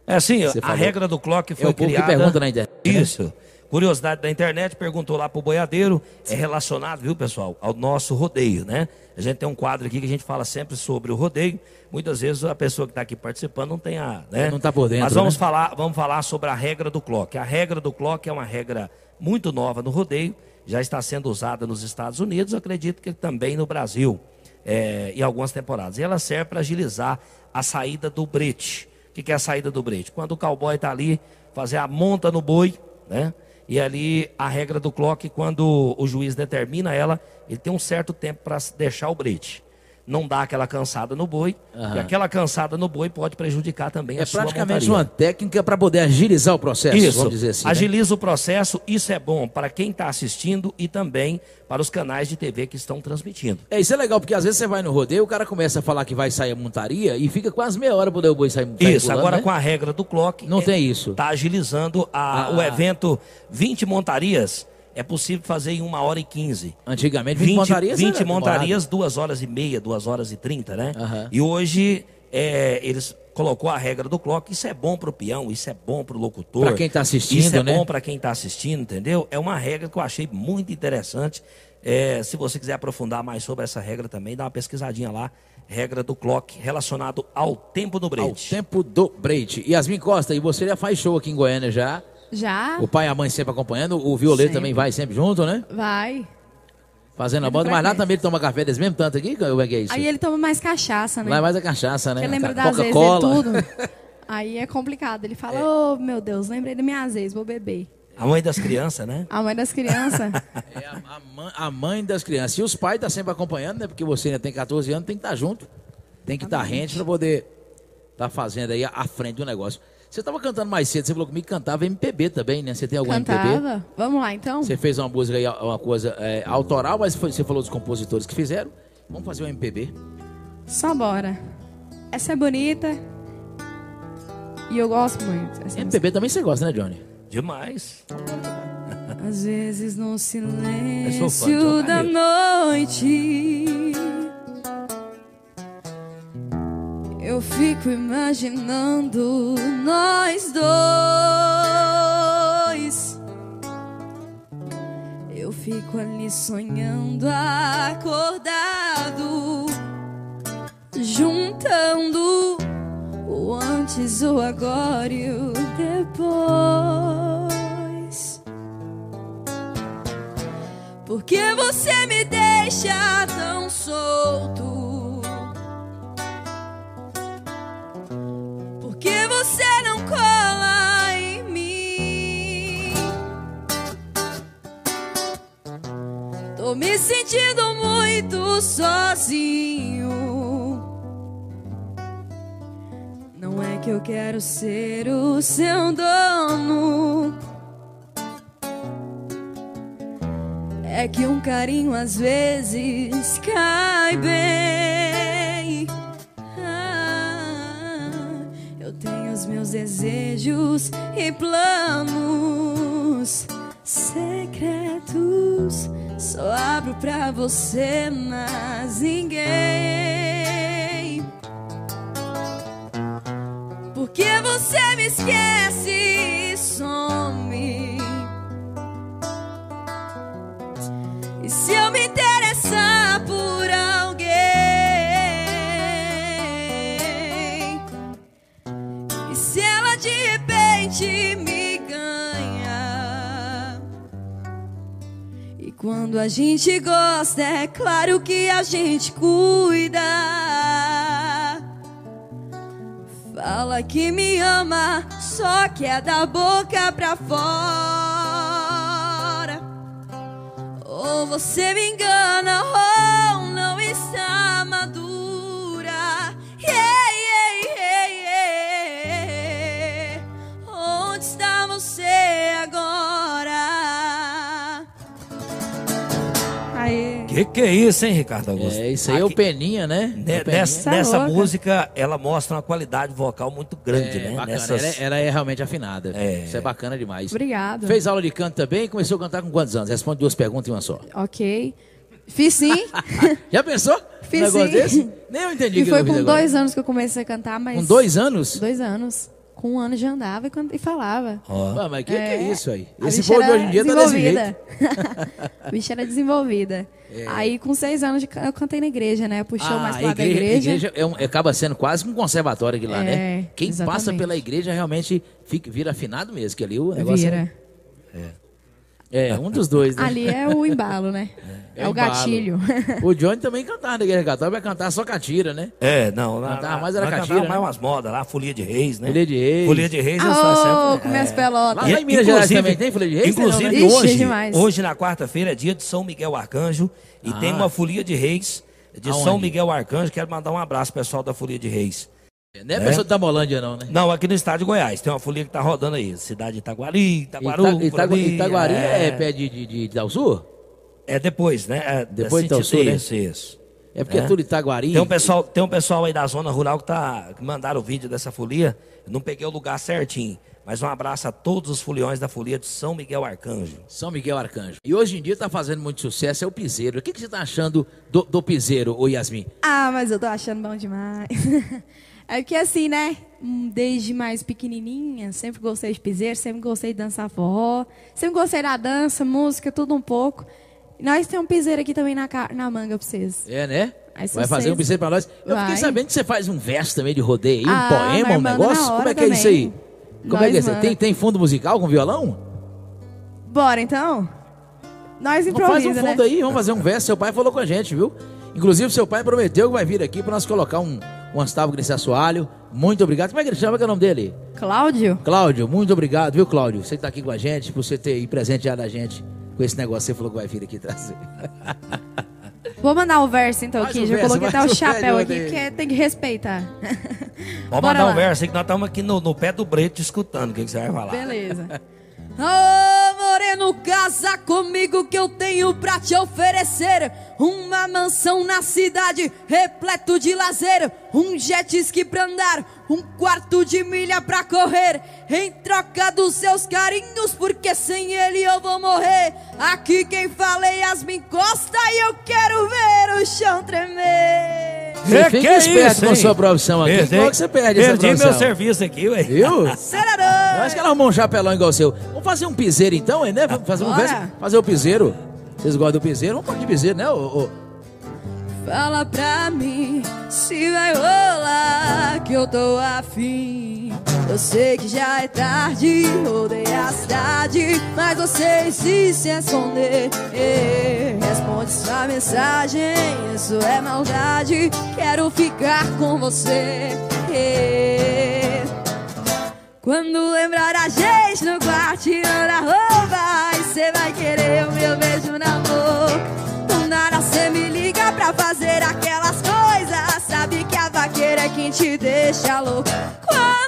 Speaker 2: É assim,
Speaker 1: Você
Speaker 2: a
Speaker 1: falou.
Speaker 2: regra do clock
Speaker 1: É
Speaker 2: foi
Speaker 1: o povo que
Speaker 2: criada...
Speaker 1: pergunta na internet. né?
Speaker 2: Isso. Curiosidade da internet, perguntou lá pro boiadeiro, é relacionado, viu, pessoal, ao nosso rodeio, né? A gente tem um quadro aqui que a gente fala sempre sobre o rodeio. Muitas vezes a pessoa que está aqui participando não tem a. Né?
Speaker 1: Não tá por dentro,
Speaker 2: Mas vamos,
Speaker 1: né?
Speaker 2: falar, vamos falar sobre a regra do clock. A regra do clock é uma regra muito nova no rodeio, já está sendo usada nos Estados Unidos, acredito que também no Brasil, é, em algumas temporadas. E ela serve para agilizar a saída do brete. O que que é a saída do brete? Quando o cowboy está ali, fazer a monta no boi, né? E ali a regra do clock, quando o juiz determina ela, ele tem um certo tempo para deixar o brete. Não dá aquela cansada no boi, e aquela cansada no boi pode prejudicar também a
Speaker 1: É
Speaker 2: sua
Speaker 1: praticamente
Speaker 2: montaria.
Speaker 1: uma técnica para poder agilizar o processo,
Speaker 2: Isso,
Speaker 1: vamos dizer assim. né?
Speaker 2: agiliza o processo, isso é bom para quem está assistindo e também para os canais de TV que estão transmitindo.
Speaker 1: É, isso é legal, porque às vezes você vai no rodeio, o cara começa a falar que vai sair a montaria e fica quase meia hora para o boi sair, sair
Speaker 2: Isso,
Speaker 1: pulando,
Speaker 2: agora
Speaker 1: né?
Speaker 2: com a regra do clock.
Speaker 1: Não tem isso.
Speaker 2: Está agilizando a-
Speaker 1: Ah.
Speaker 2: o evento 20 montarias. É possível fazer em uma hora e 15.
Speaker 1: Antigamente, 20,
Speaker 2: 20,
Speaker 1: montarias
Speaker 2: 20
Speaker 1: era
Speaker 2: montarias, duas horas e meia, duas horas e 30, né?
Speaker 1: Aham.
Speaker 2: E hoje é, eles colocou a regra do clock. Isso é bom pro peão, isso é bom pro locutor.
Speaker 1: Pra quem tá assistindo,
Speaker 2: Isso é
Speaker 1: né?
Speaker 2: bom para quem está assistindo, entendeu? É uma regra que eu achei muito interessante. É, se você quiser aprofundar mais sobre essa regra também, dá uma pesquisadinha lá. Regra do clock relacionado ao tempo do
Speaker 1: Ao
Speaker 2: brete.
Speaker 1: tempo do Breite. Yasmin Costa, e você já faz show aqui em Goiânia já.
Speaker 3: Já?
Speaker 1: O pai e a mãe sempre acompanhando. O
Speaker 3: Sempre.
Speaker 1: também vai sempre junto, né?
Speaker 3: Vai.
Speaker 1: Fazendo a banda. Mas lá também ele toma café desse mesmo tanto aqui? Como é que é isso?
Speaker 3: Aí ele toma mais cachaça, né?
Speaker 1: Lá é mais a cachaça, né?
Speaker 3: Porque lembra das vezes de
Speaker 1: Coca-Cola.
Speaker 3: tudo. Aí é complicado. Ele fala, ô meu Deus, lembrei da minha vez, vou beber.
Speaker 2: A mãe das crianças, né?
Speaker 3: A mãe das crianças.
Speaker 1: É a, a mãe, a mãe das crianças. E os pais estão sempre acompanhando, né? Porque você ainda tem 14 anos, tem que estar junto. Tem que estar rente para poder estar fazendo aí à frente do negócio. Você estava cantando mais cedo, você falou comigo que cantava MPB também, né? Você tem algum MPB?
Speaker 3: Cantava. Vamos lá, então?
Speaker 1: Você fez uma música aí, uma coisa é, autoral, mas foi- você falou dos compositores que fizeram. Vamos fazer um MPB.
Speaker 3: Só bora. Essa é bonita. E eu gosto muito. Essa música.
Speaker 1: MPB também você gosta, né, Johnny?
Speaker 2: Demais.
Speaker 3: Às vezes no silêncio da noite Eu fico imaginando nós dois Eu fico ali sonhando acordado Juntando o antes, o agora e o depois porque você me deixa tão solto? Você não cola em mim? Tô me sentindo muito sozinho. Não é que eu quero ser o seu dono. É que um carinho às vezes cai bem. Meus desejos e planos secretos. Só abro pra você, mas ninguém. Porque você me esquece quando a gente gosta, é claro que a gente cuida. Fala que me ama, só que é da boca pra fora. Ou você me engana ou
Speaker 2: Que que é isso, hein, Ricardo Augusto?
Speaker 1: É, isso aí é o
Speaker 2: Aqui-
Speaker 1: Peninha, né?
Speaker 2: Ne-
Speaker 1: O Peninha.
Speaker 2: Nessa,
Speaker 3: Tá
Speaker 2: nessa música, ela mostra uma qualidade vocal muito grande,
Speaker 1: É,
Speaker 2: né?
Speaker 1: bacana.
Speaker 2: Nessas-
Speaker 1: Ela, é- ela é realmente afinada.
Speaker 2: É.
Speaker 1: Isso é bacana demais.
Speaker 3: Obrigada.
Speaker 1: Fez aula de canto também e começou a cantar com quantos anos? Responde duas perguntas em uma só.
Speaker 3: Ok.
Speaker 6: Fiz sim.
Speaker 1: Já pensou?
Speaker 6: Fiz
Speaker 1: um
Speaker 6: sim.
Speaker 1: desse? Nem eu entendi
Speaker 6: E
Speaker 1: o que
Speaker 6: foi com
Speaker 1: agora.
Speaker 6: dois anos que eu comecei a cantar, mas.
Speaker 1: Com dois anos?
Speaker 6: Dois anos. Com um ano já andava e, can- e falava.
Speaker 1: Ah, mas que, que é isso aí? Esse povo de hoje em dia tá desse jeito. É.
Speaker 6: a bicha era desenvolvida. Aí, com seis anos, eu cantei na igreja, né? Puxou
Speaker 1: Ah,
Speaker 6: mais pro lado da
Speaker 1: igreja, a
Speaker 6: igreja.
Speaker 1: igreja é um- acaba sendo quase um conservatório aqui lá,
Speaker 6: É,
Speaker 1: né? Quem passa
Speaker 6: exatamente.
Speaker 1: pela igreja realmente fica, vira afinado mesmo, que ali o negócio
Speaker 6: Vira.
Speaker 1: é, é um dos dois, né?
Speaker 6: Ali é o embalo, né? É, o
Speaker 1: embalo.
Speaker 6: gatilho.
Speaker 1: O Johnny também cantava igreja católica, vai cantar só catira, né?
Speaker 2: É, não. Lá,
Speaker 1: Cantava
Speaker 2: lá-
Speaker 1: mais era catira,
Speaker 2: cantava
Speaker 1: né?
Speaker 2: mais umas modas lá, Folia de Reis, né?
Speaker 1: Folia de Reis.
Speaker 2: Folia de Reis, eu
Speaker 6: Ah,
Speaker 2: sou
Speaker 6: ô,
Speaker 2: sempre...
Speaker 6: com minhas pelotas.
Speaker 1: Lá em Minas Gerais também tem Folia de Reis? Tem não,
Speaker 2: Inclusive
Speaker 1: né?
Speaker 6: Ixi,
Speaker 2: hoje,
Speaker 6: demais.
Speaker 2: hoje na quarta-feira é dia de São Miguel Arcanjo e tem uma Folia de Reis de
Speaker 1: Ah. Aonde?
Speaker 2: São Miguel Arcanjo. Quero mandar um abraço pro pessoal da Folia de Reis.
Speaker 1: Não é pessoa de Tamolândia, não, né?
Speaker 2: Não, aqui no estado de Goiás. Tem uma folia que tá rodando aí. Cidade de Itaguari, Itaguaru,
Speaker 1: Ita-
Speaker 2: ali,
Speaker 1: Itaguari é,
Speaker 2: é,
Speaker 1: pé de, de, de, de Sul?
Speaker 2: É depois, né? É,
Speaker 1: Depois de
Speaker 2: é
Speaker 1: Itaúsu, né?
Speaker 2: Isso, isso.
Speaker 1: É porque é, tudo Itaguari.
Speaker 2: Tem um, pessoal, tem um pessoal aí da zona rural que, tá, que mandaram o vídeo dessa folia. Eu não peguei o lugar certinho. Mas um abraço a todos os foliões da folia de São Miguel Arcanjo.
Speaker 1: São Miguel Arcanjo. E hoje em dia tá fazendo muito sucesso, é o piseiro. O que, que você tá achando do, do piseiro, ô Yasmin?
Speaker 6: Ah, mas eu tô achando bom demais. É porque assim, né? hum, Desde mais pequenininha, sempre gostei de piseiro, sempre gostei de dançar forró, sempre gostei da dança, música, tudo um pouco. Nós temos um piseiro aqui também na, na manga pra vocês.
Speaker 1: É, né?
Speaker 6: Aí
Speaker 1: Vai fazer
Speaker 6: vocês-
Speaker 1: um piseiro pra nós. Eu fiquei
Speaker 6: Vai.
Speaker 1: sabendo que você faz um verso também de rodeio, aí, um
Speaker 6: Ah,
Speaker 1: poema,
Speaker 6: nós
Speaker 1: um negócio. Como é que é isso aí?
Speaker 6: também.
Speaker 1: Como é que é
Speaker 6: Nós
Speaker 1: isso?
Speaker 6: manda.
Speaker 1: Tem, tem fundo musical com violão?
Speaker 6: Bora então? Nós
Speaker 1: Não faz um
Speaker 6: improvisa, né?
Speaker 1: fundo aí, vamos fazer um verso. Seu pai falou com a gente, viu? Inclusive, seu pai prometeu que vai vir aqui pra nós colocar um, um Astavo nesse assoalho. Muito obrigado. Como é que ele chama? Qual é o nome dele?
Speaker 6: Cláudio?
Speaker 1: Cláudio, muito obrigado, viu, Cláudio? Você que tá aqui com a gente, por você ter aí presenteado a gente com esse negócio. Você falou que vai vir aqui trazer.
Speaker 6: Vou mandar o verso então
Speaker 1: Faz
Speaker 6: aqui.
Speaker 1: o
Speaker 6: Já
Speaker 1: verso,
Speaker 6: coloquei até o
Speaker 1: o
Speaker 6: chapéu aqui,
Speaker 1: odeio.
Speaker 6: porque tem que respeitar.
Speaker 2: Vamos
Speaker 6: Bora
Speaker 2: mandar
Speaker 6: lá.
Speaker 2: um verso aí que nós estamos aqui no, no pé do breto escutando o que, que você vai falar.
Speaker 6: Beleza.
Speaker 3: Ô moreno, casa comigo que eu tenho pra te oferecer. Uma mansão na cidade, repleto de lazer. Um jet ski pra andar, um quarto de milha pra correr. Em troca dos seus carinhos, porque sem ele eu vou morrer. Aqui quem fala é Yasmin Costa e eu quero ver o chão tremer
Speaker 1: Você
Speaker 2: Que
Speaker 1: fica
Speaker 2: que é
Speaker 1: esperto
Speaker 2: isso,
Speaker 1: com a
Speaker 2: hein?
Speaker 1: sua profissão aqui.
Speaker 2: Perdi-
Speaker 1: que você perde essa
Speaker 2: Perdi meu
Speaker 1: profissão?
Speaker 2: serviço aqui, ué.
Speaker 1: Viu? Eu
Speaker 3: Serarã!
Speaker 1: acho que ela arrumou um chapelão igual o seu. Vamos fazer um piseiro então, hein, né? Vamos fazer um fazer o piseiro. Vocês gostam do piseiro? Vamos pôr de piseiro, né? ô- ô?
Speaker 3: Fala pra mim se vai rolar que eu tô afim. Eu sei que já é tarde, rodei a cidade, mas você insiste em esconder. Responde sua mensagem, isso é maldade. Quero ficar com você. Quando lembrar a gente no quarto tirando a roupa Aí cê vai querer o meu beijo na boca Do nada cê me liga pra fazer aquelas coisas Sabe que a vaqueira é quem te deixa louco Quando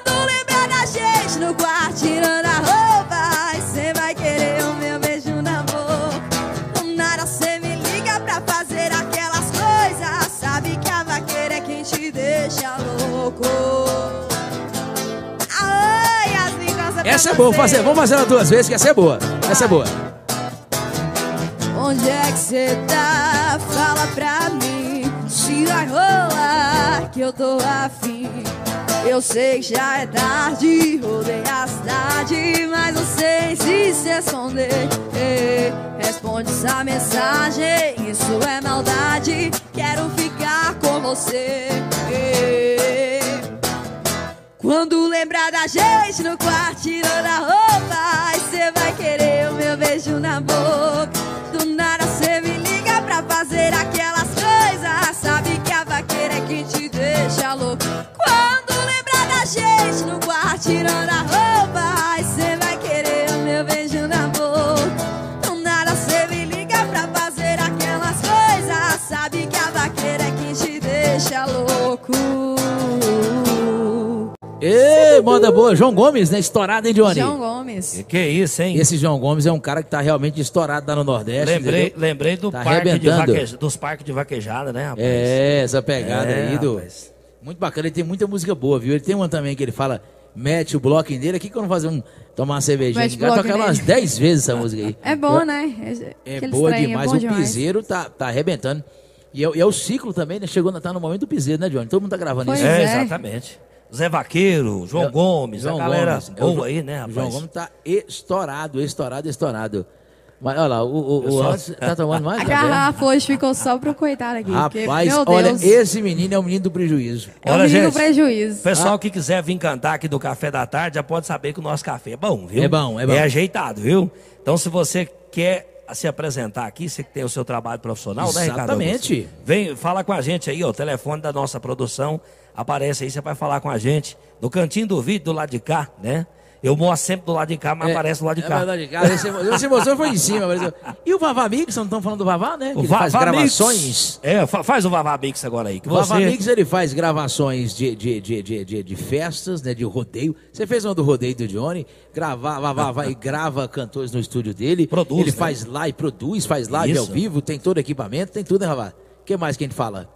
Speaker 1: Essa é boa,
Speaker 3: você.
Speaker 1: fazer. vamos fazer ela duas vezes, que essa é boa. Essa é boa.
Speaker 3: Onde é que cê tá? Fala pra mim Se vai rolar que eu tô afim Eu sei que já é tarde Rodei a cidade Mas você insiste em esconder Ei, Responde essa mensagem Isso é maldade Quero ficar com você Ei, quando lembrar da gente no quarto tirando a roupa Aí cê vai querer o meu beijo na boca. Do nada cê me liga pra fazer aquelas coisas. Sabe que a vaqueira é quem te deixa louco. Quando lembrar da gente no quarto tirando a roupa
Speaker 1: Ê, moda boa. João Gomes, né? Estourado, hein, Johnny?
Speaker 6: João Gomes.
Speaker 2: Que, que é isso, hein?
Speaker 1: Esse João Gomes é um cara que tá realmente estourado lá no Nordeste.
Speaker 2: Lembrei,
Speaker 1: entendeu?
Speaker 2: lembrei do
Speaker 1: Tá
Speaker 2: parque de vaqueja- dos parques de vaquejada, né, rapaz?
Speaker 1: É, essa pegada
Speaker 2: É,
Speaker 1: aí do.
Speaker 2: rapaz.
Speaker 1: Muito bacana, ele tem muita música boa, viu? Ele tem uma também que ele fala mete o bloco dele. Aqui quando fazer um. Tomar uma cervejinha,
Speaker 3: Mete
Speaker 1: tocar umas
Speaker 3: nele.
Speaker 1: 10 vezes essa música aí.
Speaker 3: É bom, né?
Speaker 1: É
Speaker 3: Aqueles
Speaker 1: boa
Speaker 3: trem,
Speaker 1: demais.
Speaker 3: É bom
Speaker 1: o
Speaker 3: demais.
Speaker 1: piseiro tá, tá arrebentando. E é, e é o ciclo também, né? Chegou, tá no momento do piseiro, né, Johnny? Todo mundo tá gravando
Speaker 3: Pois
Speaker 1: isso.
Speaker 2: É,
Speaker 3: é.
Speaker 2: exatamente. Zé Vaqueiro, João
Speaker 1: É,
Speaker 2: Gomes,
Speaker 1: João
Speaker 2: a galera
Speaker 1: Gomes. O
Speaker 2: boa
Speaker 1: Jo-
Speaker 2: aí, né, rapaz?
Speaker 1: João Gomes tá estourado, estourado, estourado. Mas olha lá, o, o, o tá tomando mais
Speaker 3: A garrafa hoje ficou só pro coitado aqui. porque,
Speaker 1: Rapaz,
Speaker 3: meu
Speaker 1: olha, esse menino é o menino do prejuízo.
Speaker 3: é
Speaker 2: Olha,
Speaker 3: menino
Speaker 2: gente,
Speaker 3: prejuízo.
Speaker 2: Pessoal que quiser vir cantar aqui do Café da Tarde, já pode saber que o nosso café é bom, viu?
Speaker 1: É bom, é bom.
Speaker 2: É ajeitado, viu? Então, se você quer se apresentar aqui, você que tem o seu trabalho profissional, né, Ricardo?
Speaker 1: Exatamente.
Speaker 2: Vem, fala com a gente aí, ó. O telefone da nossa produção aparece aí, você vai falar com a gente. No cantinho do vídeo, do lado de cá, né? Eu mostro sempre do lado de cá, mas aparece do lado de
Speaker 1: É
Speaker 2: cá.
Speaker 1: verdade, cara. Esse, emoção foi em cima. apareceu. E o Vavá Mix, não estão falando do Vavá, né? Que
Speaker 2: O
Speaker 1: ele faz
Speaker 2: Vavá
Speaker 1: gravações.
Speaker 2: Mix. É, fa- faz o Vavá Mix agora aí.
Speaker 1: O Vavá
Speaker 2: você...
Speaker 1: Mix, ele faz gravações de, de, de, de, de, de festas, né? De rodeio. Você fez uma do rodeio do Johnny. Gravar, Vavá vai e grava cantores no estúdio dele.
Speaker 2: Produz,
Speaker 1: Ele
Speaker 2: né?
Speaker 1: faz live, produz, faz live
Speaker 2: Isso.
Speaker 1: ao vivo, tem todo equipamento, tem tudo, né, Vavá? O que mais que a gente fala?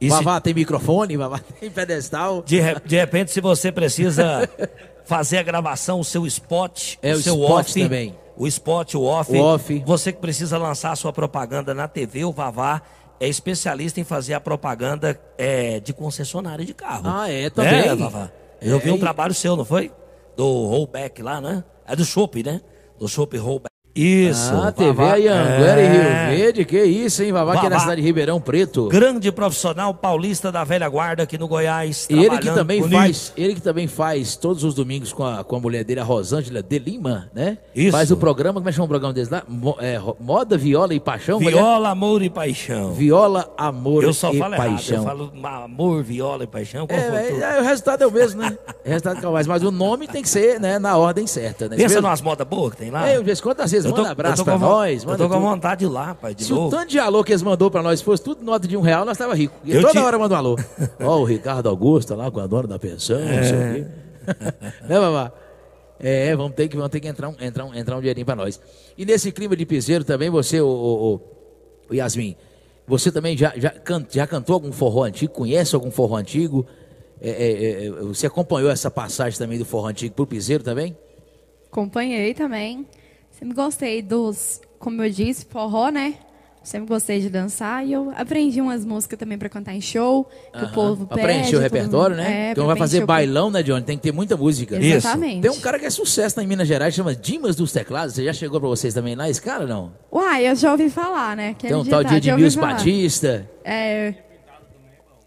Speaker 2: Se-
Speaker 1: Vavá tem microfone, Vavá tem pedestal.
Speaker 2: De, de repente, se você precisa fazer a gravação, o seu spot,
Speaker 1: É,
Speaker 2: o
Speaker 1: o
Speaker 2: seu
Speaker 1: spot
Speaker 2: off,
Speaker 1: também.
Speaker 2: o spot, o off,
Speaker 1: O off.
Speaker 2: você que precisa lançar a sua propaganda na TV, o Vavá é especialista em fazer a propaganda é, de concessionária de carro.
Speaker 1: Ah, é, também.
Speaker 2: É, Vavá. Eu vi
Speaker 1: É,
Speaker 2: um
Speaker 1: e-
Speaker 2: trabalho seu, não foi? Do rollback lá, né? É do Chopp, né? Do Chopp rollback. Isso.
Speaker 1: Ah, TV
Speaker 2: Vavá.
Speaker 1: Anhanguera e Rio
Speaker 2: É.
Speaker 1: Verde, que isso, hein? Vavá, que é na
Speaker 2: Vavá.
Speaker 1: cidade de Ribeirão Preto.
Speaker 2: Grande profissional paulista da velha guarda aqui no Goiás.
Speaker 1: E ele que também
Speaker 2: bonito.
Speaker 1: faz, ele que também faz todos os domingos com a, com a mulher dele, a Rosângela de Lima, né?
Speaker 2: Isso.
Speaker 1: Faz o programa, como é que chama o programa deles lá? Mo- é, moda, viola e paixão? mulher?
Speaker 2: Viola, amor e paixão.
Speaker 1: Viola, amor
Speaker 2: Eu só
Speaker 1: e
Speaker 2: falo errado, eu
Speaker 1: paixão.
Speaker 2: falo amor, viola e paixão.
Speaker 1: É, é, é, o resultado é o mesmo, né? O resultado é o mais, mas o nome tem que ser né, na ordem certa, né?
Speaker 2: Pensa
Speaker 1: Mesmo?
Speaker 2: numas modas boas que tem lá.
Speaker 1: É, eu disse, quantas vezes
Speaker 2: Eu tô-
Speaker 1: manda abraço
Speaker 2: eu
Speaker 1: pra nós,
Speaker 2: Eu
Speaker 1: manda
Speaker 2: tô com
Speaker 1: tudo.
Speaker 2: vontade de ir lá, pai, de
Speaker 1: Se o
Speaker 2: novo.
Speaker 1: tanto de alô que eles mandou pra nós fosse tudo nota de um real, nós tava rico. E
Speaker 2: Eu
Speaker 1: toda
Speaker 2: te-
Speaker 1: hora manda um alô. Ó, o Ricardo Augusto lá com a dona da pensão, não sei o quê. né, babá? É, vamos ter que, vamos ter que entrar, um, entrar, um, entrar um dinheirinho pra nós. E nesse clima de piseiro também, você, o, o, o- o Yasmin, você também já, já, can- já cantou algum forró antigo? Conhece algum forró antigo? É, é, é, você acompanhou essa passagem também do forró antigo pro piseiro também?
Speaker 3: Acompanhei também. Sempre gostei dos, como eu disse, forró, né? Sempre gostei de dançar e eu aprendi umas músicas também pra cantar em show, que o povo
Speaker 1: Pra
Speaker 3: pede.
Speaker 1: preencher o repertório,
Speaker 3: mundo-
Speaker 1: né?
Speaker 3: É,
Speaker 1: então
Speaker 3: pra
Speaker 1: vai fazer
Speaker 3: o-
Speaker 1: bailão, né, Johnny? Tem que ter muita música.
Speaker 2: Isso.
Speaker 3: Exatamente.
Speaker 1: Tem um cara que é sucesso em Minas Gerais, chama Dimas dos Teclados. Você já chegou pra vocês também lá, esse cara não?
Speaker 3: Uai, eu já ouvi falar, né? Que
Speaker 1: Tem um tal de Edmilson. Batista.
Speaker 3: É,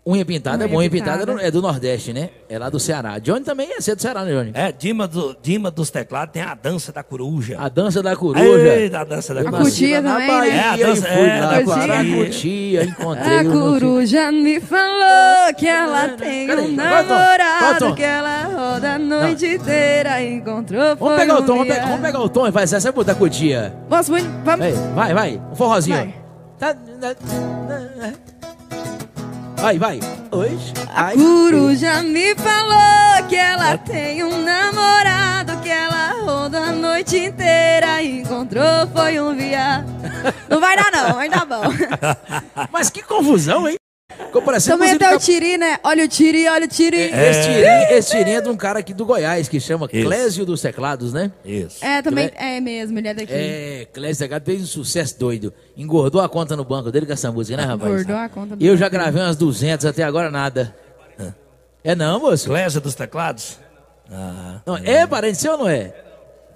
Speaker 1: Unha pintada é
Speaker 3: Unha
Speaker 1: bom, unha pintada é do- é do Nordeste, né? É lá do Ceará. Johnny também é ser do Ceará, né, Johnny?
Speaker 2: É, Dima, do, Dima dos teclados tem a dança da coruja.
Speaker 1: A dança da coruja.
Speaker 2: Eita, a dança da
Speaker 3: A
Speaker 2: coruja.
Speaker 1: nasci
Speaker 3: cutia
Speaker 1: na
Speaker 3: também, né?
Speaker 1: Bahia
Speaker 2: É, a dança-
Speaker 1: fui
Speaker 2: é,
Speaker 1: lá
Speaker 3: a
Speaker 1: para a
Speaker 3: cutia.
Speaker 1: encontrei
Speaker 3: A coruja me falou que ela tem
Speaker 1: Cadê?
Speaker 3: um
Speaker 1: Vai. Vai,
Speaker 3: namorado
Speaker 1: Tom.
Speaker 3: que ela roda a noite inteira e encontrou
Speaker 1: Vamos
Speaker 3: foi
Speaker 1: pegar o tom, vamos, pe-
Speaker 3: dia.
Speaker 1: vamos pegar o tom e fazer essa botar cutia.
Speaker 3: Vamos, vamos, vamos.
Speaker 1: Vai, vai, vai. Um forrozinho.
Speaker 3: Vai.
Speaker 1: Tá- Vai, vai. Hoje.
Speaker 3: A
Speaker 1: ai,
Speaker 3: coruja me falou que ela tem um namorado que ela roda a noite inteira e encontrou foi um viado. Não vai dar não, vai dar bom.
Speaker 1: Mas que confusão, hein? Ficou parecendo
Speaker 3: Também até o
Speaker 1: de
Speaker 3: tiri, né? Olha o tiri, olha o tiri.
Speaker 1: Esse tirinho, esse tirinho é de um cara aqui do Goiás, que chama
Speaker 2: Isso.
Speaker 1: Clésio dos Teclados, né?
Speaker 2: Isso.
Speaker 3: É, também é mesmo, ele é daqui.
Speaker 1: É, Clésio dos Teclados fez um sucesso doido. Engordou a conta no banco dele com essa música, né, rapaz?
Speaker 3: Engordou a conta
Speaker 1: E eu já gravei umas 200, até agora nada. É não, moço?
Speaker 2: Clésia dos teclados? Ah,
Speaker 1: Não, é parente seu ou não é?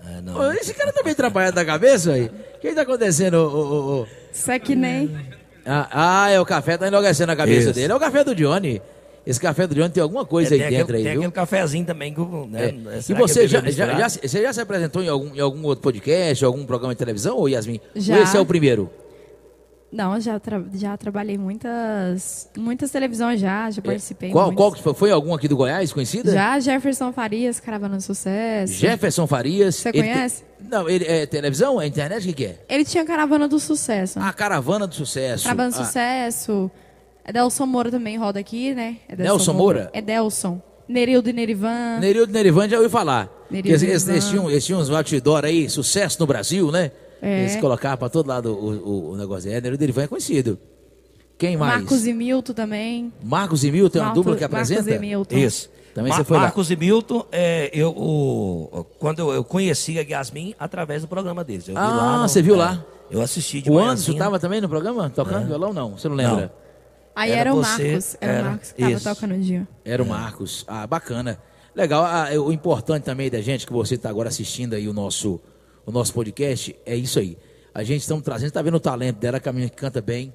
Speaker 2: é, não.
Speaker 1: Esse cara tá meio atrapalhado da cabeça, aí. O que que tá acontecendo, ô, ô, ô?
Speaker 3: Isso é que nem.
Speaker 1: Ah, ah, é o café, tá enlouquecendo a cabeça
Speaker 2: Isso.
Speaker 1: dele. É o café do Johnny. Esse café do Johnny tem alguma coisa
Speaker 2: É,
Speaker 1: aí
Speaker 2: tem
Speaker 1: dentro
Speaker 2: aquele,
Speaker 1: aí,
Speaker 2: tem
Speaker 1: viu?
Speaker 2: aquele cafezinho também. que, né,
Speaker 1: É. E você já, já, já, você já se apresentou em algum, em algum outro podcast, algum programa de televisão, ou Yasmin?
Speaker 3: Já.
Speaker 1: Ou esse é o primeiro?
Speaker 3: Não, já, tra- já trabalhei muitas, muitas televisões já, já participei.
Speaker 1: É. Qual,
Speaker 3: muitas.
Speaker 1: qual que foi? Foi algum aqui do Goiás, conhecida?
Speaker 3: Já Jefferson Farias, Caravana do Sucesso.
Speaker 1: Jefferson Farias.
Speaker 3: Você conhece?
Speaker 1: te- Não, ele é televisão? É internet? O que, que é?
Speaker 3: Ele tinha Caravana do Sucesso.
Speaker 1: A Caravana do Sucesso.
Speaker 3: Caravana do
Speaker 1: Ah,
Speaker 3: Sucesso. É Delson Moura também roda aqui, né? É
Speaker 1: Nelson Moura?
Speaker 3: É Delson. Nerildo e Nerivan.
Speaker 1: Nerildo Nerivan já ouviu falar.
Speaker 3: Nerildo
Speaker 1: Eles, eles, eles tinham, eles tinham uns outdoor aí, sucesso no Brasil, né?
Speaker 3: É.
Speaker 1: Eles colocavam pra todo lado o, o, o negócio. É, Nerildo Nerivan é conhecido. Quem mais?
Speaker 6: Marcos e Milton também.
Speaker 1: Marcos e Milton, é uma
Speaker 6: Marcos-
Speaker 1: dupla que
Speaker 6: Marcos
Speaker 1: apresenta?
Speaker 6: e Milton.
Speaker 2: Isso.
Speaker 1: Também
Speaker 2: Ma-
Speaker 1: você foi lá.
Speaker 2: Marcos e Milton, é, eu, o- quando eu, eu conheci a Yasmin através do programa deles. Eu vi
Speaker 1: Ah,
Speaker 2: lá no-
Speaker 1: você viu
Speaker 2: é,
Speaker 1: lá?
Speaker 2: Eu assisti de
Speaker 1: O. Anderson estava também no programa, tocando violão? Não, você não lembra?
Speaker 6: Aí
Speaker 2: Era
Speaker 6: era, o
Speaker 2: você,
Speaker 6: Marcos. Era,
Speaker 2: era,
Speaker 6: o Marcos que tava
Speaker 2: isso.
Speaker 6: tocando o dia.
Speaker 1: Era o Marcos. Ah, bacana. Legal. Ah, o importante também da gente, que você está agora assistindo aí o nosso, o nosso podcast, é isso aí. A gente estamos trazendo, está vendo o talento dela, que a que canta bem,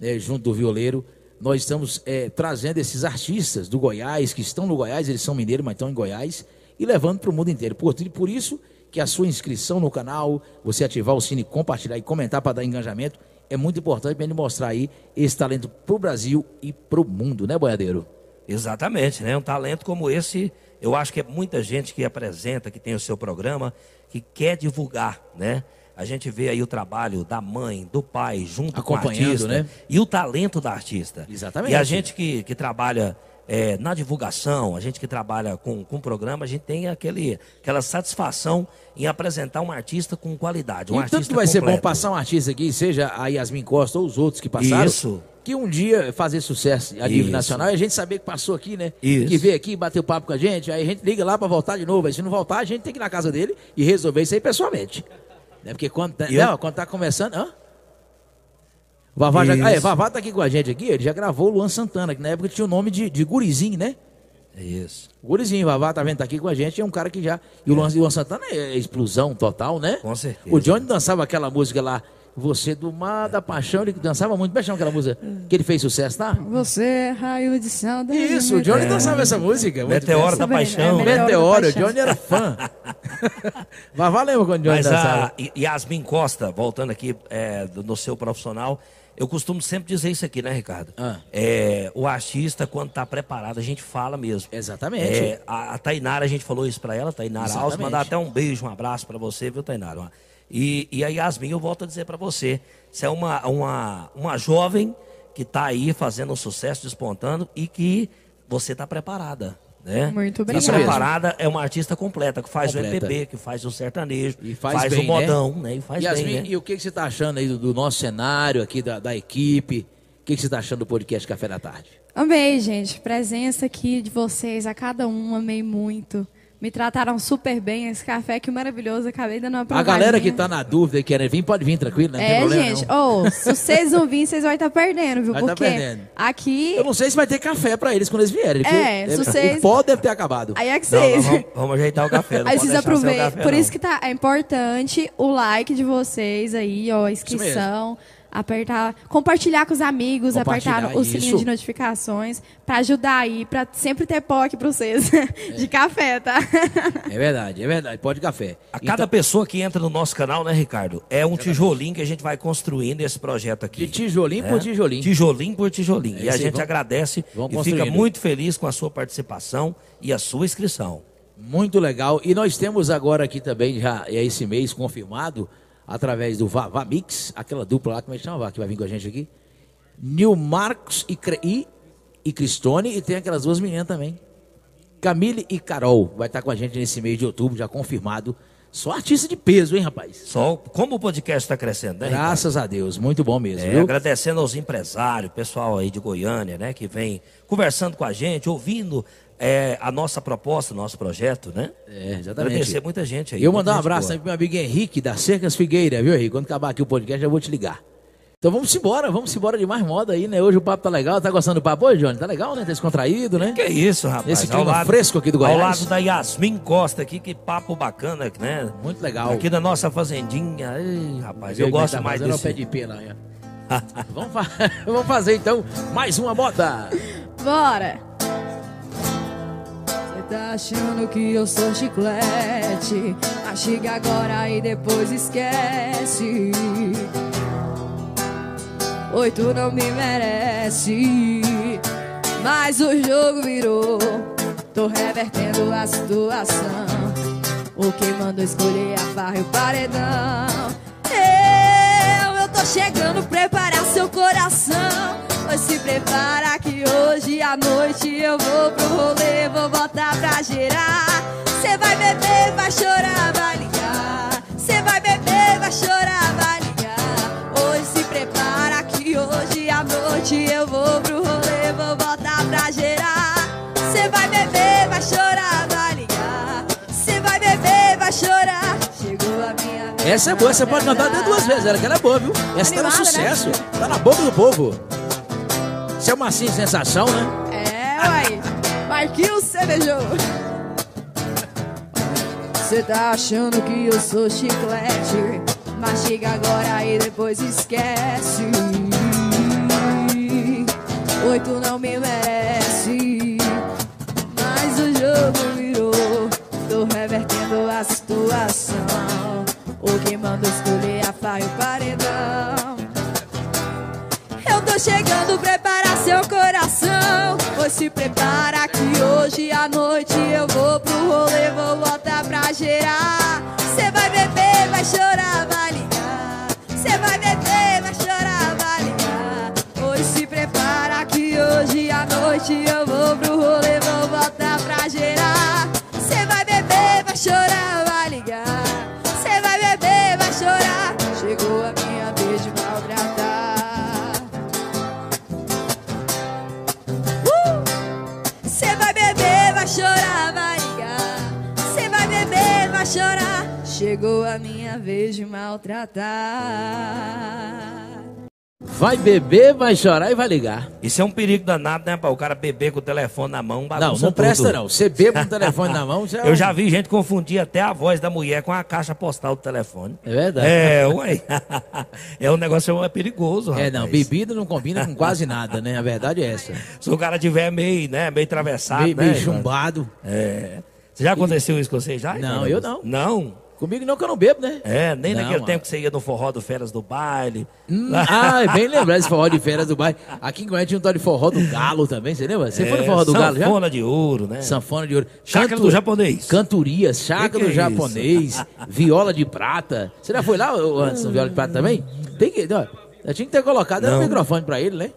Speaker 1: né, junto do violeiro. Nós estamos eh, trazendo esses artistas do Goiás, que estão no Goiás, eles são mineiros, mas estão em Goiás, e levando para o mundo inteiro. Por, por isso que a sua inscrição no canal, você ativar o sino, compartilhar e comentar para dar engajamento, é muito importante para ele mostrar aí esse talento para o Brasil e para o mundo, né, boiadeiro?
Speaker 2: Exatamente, né? Um talento como esse, eu acho que é muita gente que apresenta, que tem o seu programa, que quer divulgar, né? A gente vê aí o trabalho da mãe, do pai, junto com o artista,
Speaker 1: né?
Speaker 2: e o talento da artista.
Speaker 1: Exatamente.
Speaker 2: E a gente que, que trabalha é, na divulgação, a gente que trabalha com, com programa, a gente tem aquele, aquela satisfação em apresentar um artista com qualidade, um
Speaker 1: e
Speaker 2: artista
Speaker 1: tanto que vai ser bom
Speaker 2: completo.
Speaker 1: passar um artista aqui, seja a Yasmin Costa ou os outros que passaram.
Speaker 2: Isso.
Speaker 1: Que um dia fazer sucesso a nível
Speaker 2: Isso.
Speaker 1: nacional e a gente saber que passou aqui, né?
Speaker 2: Isso.
Speaker 1: Que veio aqui, bateu papo com a gente, aí a gente liga lá pra voltar de novo. Aí se não voltar, a gente tem que ir na casa dele e resolver isso aí pessoalmente. Né? Porque quando, tá-
Speaker 2: eu-
Speaker 1: não, quando tá começando. Hã? O Vavá, já,
Speaker 2: Isso.
Speaker 1: aí, Vavá tá aqui com a gente aqui, ele já gravou o Luan Santana, que na época tinha o nome de, de Gurizinho, né?
Speaker 2: É Isso,
Speaker 1: O Gurizinho, o Vavá tá vendo, tá aqui com a gente, é um cara que já. E o Luan, e o Luan Santana é explosão total, né?
Speaker 2: Com certeza.
Speaker 1: O Johnny dançava aquela música lá, Você do Mar da Paixão, ele dançava muito. Como é aquela música que ele fez sucesso, tá?
Speaker 6: Você é raio de saudade.
Speaker 1: Isso, o Johnny dançava essa música. muito
Speaker 2: Meteoro da Paixão.
Speaker 6: é
Speaker 2: né?
Speaker 6: Meteoro
Speaker 1: o
Speaker 6: Paixão.
Speaker 1: Johnny era fã. Vavá lembra quando o Johnny
Speaker 2: Mas
Speaker 1: dançava?
Speaker 2: a Yasmin Costa, voltando aqui é, no seu profissional, eu costumo sempre dizer isso aqui, né, Ricardo?
Speaker 1: Ah.
Speaker 2: É, o artista, quando está preparado, a gente fala mesmo.
Speaker 1: Exatamente.
Speaker 2: É, a, a Tainara, a gente falou isso para ela, Tainara Alves, mandar até um beijo, um abraço para você, viu, Tainara? E, e a Yasmin, eu volto a dizer para você, você é uma, uma, uma jovem que está aí fazendo um sucesso, despontando e que você está preparada. Né?
Speaker 6: Muito obrigada.
Speaker 2: preparada é uma artista completa, que faz
Speaker 1: Completa.
Speaker 2: o MPB, que faz o sertanejo,
Speaker 1: E faz,
Speaker 2: o
Speaker 1: bem,
Speaker 2: modão,
Speaker 1: né?
Speaker 2: né? E faz
Speaker 1: Yasmin,
Speaker 2: bem, né?
Speaker 1: e o que, que você está achando aí do, do nosso cenário aqui, da, da equipe? O que, que você está achando do podcast Café da Tarde?
Speaker 6: Amei, gente. Presença aqui de vocês, a cada um, amei muito. Me trataram super bem. Esse café que maravilhoso. Acabei dando uma
Speaker 1: A galera que tá na dúvida e querem vir, pode vir tranquilo, né? tem
Speaker 6: É,
Speaker 1: problema
Speaker 6: gente. Ô, se vocês não virem, vocês vão estar perdendo, viu?
Speaker 1: Vai tá
Speaker 6: Porque
Speaker 1: perdendo.
Speaker 6: aqui.
Speaker 1: Eu não sei se vai ter café pra eles quando eles vierem. porque
Speaker 6: É, se
Speaker 1: deve-
Speaker 6: vocês-
Speaker 1: O pó deve ter acabado.
Speaker 6: Aí é que
Speaker 2: Não,
Speaker 6: vocês.
Speaker 2: não, vamos, vamos ajeitar o café. Não
Speaker 6: Aí vocês
Speaker 2: café,
Speaker 6: Por isso que tá, é importante o like de vocês aí, ó, a inscrição. Apertar, compartilhar com os amigos,
Speaker 1: Compartilhar,
Speaker 6: apertar o sininho
Speaker 1: isso.
Speaker 6: de notificações pra ajudar aí, pra sempre ter pó aqui pra vocês. De café, tá?
Speaker 1: É verdade, é verdade. Pode café.
Speaker 2: A cada
Speaker 1: Então,
Speaker 2: pessoa que entra no nosso canal, né, Ricardo? É um tijolinho que a gente vai construindo esse projeto aqui.
Speaker 1: de tijolinho
Speaker 2: né?
Speaker 1: por tijolinho.
Speaker 2: Tijolinho por tijolinho.
Speaker 1: É
Speaker 2: e a gente
Speaker 1: vamos-
Speaker 2: agradece
Speaker 1: vamos
Speaker 2: e fica muito feliz com a sua participação e a sua inscrição.
Speaker 1: Muito legal. E nós temos agora aqui também, já é esse mês confirmado, através do Va- Vamix, aquela dupla lá, como é que chama, que vai vir com a gente aqui? Nil Marcos e, e, e Cristone, e tem aquelas duas meninas também. Camille e Carol, vai estar com a gente nesse mês de outubro, já confirmado. Só artista de peso, hein, rapaz?
Speaker 2: Só como o podcast está crescendo, né, Ricardo?
Speaker 1: Graças a Deus, muito bom mesmo,
Speaker 2: É, agradecendo aos empresários, pessoal aí de Goiânia, né, que vem conversando com a gente, ouvindo é, a nossa proposta, o nosso projeto, né?
Speaker 1: É, exatamente.
Speaker 2: Agradecer muita gente aí.
Speaker 1: E eu mandar um abraço
Speaker 2: boa.
Speaker 1: também pro meu amigo Henrique, da Cercas Figueira, viu, Henrique? Quando acabar aqui o podcast, eu vou te ligar. Então vamos embora, vamos embora de mais moda aí, né? Hoje o papo tá legal, tá gostando do papo hoje, Johnny? Tá legal, né? Tá descontraído, né?
Speaker 2: Que isso, rapaz.
Speaker 1: Esse
Speaker 2: Ao
Speaker 1: clima fresco aqui do Goiás.
Speaker 2: Ao lado da Yasmin Costa aqui, que papo bacana, né?
Speaker 1: Muito legal.
Speaker 2: Aqui da nossa fazendinha. Ei, rapaz, eu
Speaker 1: que
Speaker 2: gosto
Speaker 1: tá
Speaker 2: mais desse.
Speaker 1: o pé de pena aí, ó. vamos, fa- vamos fazer então mais uma moda.
Speaker 6: Bora!
Speaker 3: Tá achando que eu sou chiclete? Mastiga agora e depois esquece. Oi, tu não me merece. Mas o jogo virou. Tô revertendo a situação. O que mandou escolher a farra e o paredão. Eu, eu tô chegando, preparar seu coração. Mas se prepara que hoje à noite eu vou pro rolê, vou botar pra gerar. Cê vai beber, vai chorar, vai ligar. Cê vai beber, vai chorar, vai ligar. Hoje se prepara que hoje à noite eu vou pro rolê, vou botar pra gerar. Cê vai beber, vai chorar, vai ligar. Cê vai beber, vai chorar. Chegou a minha
Speaker 1: Essa é boa, você pode cantar até duas vezes, ela que era é boa, viu? Essa tá
Speaker 3: Animada, tá um
Speaker 1: sucesso, né? tá na boca do povo. É uma assim sensação, né?
Speaker 3: É, uai. Marquinhos Cerejou. Você tá achando que eu sou chiclete? Mastiga agora e depois esquece. Oito não me merece. Mas o jogo virou. Tô revertendo a situação. O que manda escolher a faia e o paredão. Eu tô chegando, prepara se prepara que hoje à noite eu vou pro rolê, vou botar pra gerar. Cê vai beber, vai chorar, vai Chegou a minha vez de maltratar. Vai beber, vai chorar
Speaker 1: e vai ligar.
Speaker 2: Isso é um perigo danado, né? Para o cara beber com o telefone na mão,
Speaker 1: Não, não presta
Speaker 2: tudo.
Speaker 1: não. Você bebe com o telefone na mão, você é
Speaker 2: Eu já vi gente confundir até a voz da mulher com a caixa postal do telefone.
Speaker 1: É verdade.
Speaker 2: É, ué. É um negócio é perigoso,
Speaker 1: É,
Speaker 2: rapaz.
Speaker 1: não, bebida não combina com quase nada, né? A verdade é essa.
Speaker 2: Se o cara tiver meio, né, meio atravessado,
Speaker 1: Meio,
Speaker 2: né?
Speaker 1: meio chumbado.
Speaker 2: É. Você já aconteceu isso com você já?
Speaker 1: Não, eu não.
Speaker 2: Não?
Speaker 1: Comigo não, que eu não bebo, né?
Speaker 2: É, nem
Speaker 1: Não,
Speaker 2: naquele
Speaker 1: ó.
Speaker 2: tempo que você ia no forró do Feras do Baile.
Speaker 1: Hum, ah, é bem lembrado esse forró de férias do bairro. Aqui em Goiânia tinha um tal de forró do galo também, você lembra? Você foi no
Speaker 2: É,
Speaker 1: forró do galo já?
Speaker 2: Sanfona de ouro, né?
Speaker 1: Sanfona de ouro.
Speaker 2: Chácara do japonês.
Speaker 1: Cantorias, chácara do
Speaker 2: é
Speaker 1: japonês, viola de prata. Você já foi lá, Anderson, viola de prata também? Tem que. Ó, eu tinha que ter colocado era um
Speaker 2: Não.
Speaker 1: microfone pra ele, né?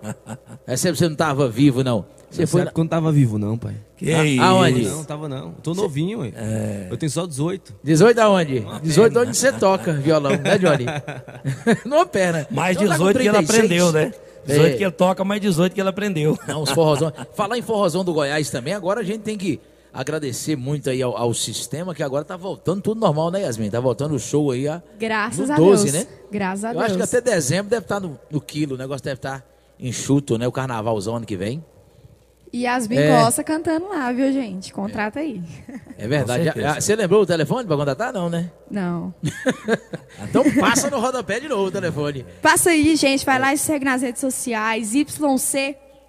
Speaker 1: É sempre você não tava vivo, não. Você foi.
Speaker 4: eu não tava vivo, não, pai.
Speaker 2: Que
Speaker 1: Ah,
Speaker 2: isso?
Speaker 1: aonde?
Speaker 4: Não, tava não. Eu tô novinho, ué. Eu tenho só 18.
Speaker 1: 18 aonde? 18 onde você toca violão, né, Johnny? Numa perna.
Speaker 2: Mais
Speaker 1: Então tá com
Speaker 2: 18 que ele
Speaker 1: 36.
Speaker 2: aprendeu, né? 18
Speaker 1: É.
Speaker 2: que ele toca, mais 18 que ele aprendeu.
Speaker 1: Não, os forrozão. Falar em forrozão do Goiás também, agora a gente tem que agradecer muito aí ao, ao sistema, que agora tá voltando tudo normal, né, Yasmin? Tá voltando o show aí a,
Speaker 3: Graças
Speaker 1: no
Speaker 3: a
Speaker 1: 12,
Speaker 3: Deus.
Speaker 1: né?
Speaker 3: Graças a
Speaker 1: Eu
Speaker 3: Deus.
Speaker 1: acho que até dezembro deve estar no, no quilo, o negócio deve estar enxuto, né? O carnavalzão ano que vem.
Speaker 3: E Yasmin
Speaker 1: É.
Speaker 3: Costa cantando lá, viu, gente? Contrata aí.
Speaker 1: É verdade. Já- você lembrou o telefone pra contratar? Não, né?
Speaker 3: Não.
Speaker 1: Então passa no rodapé de novo o telefone.
Speaker 3: Passa aí, gente. Vai lá e segue nas redes sociais.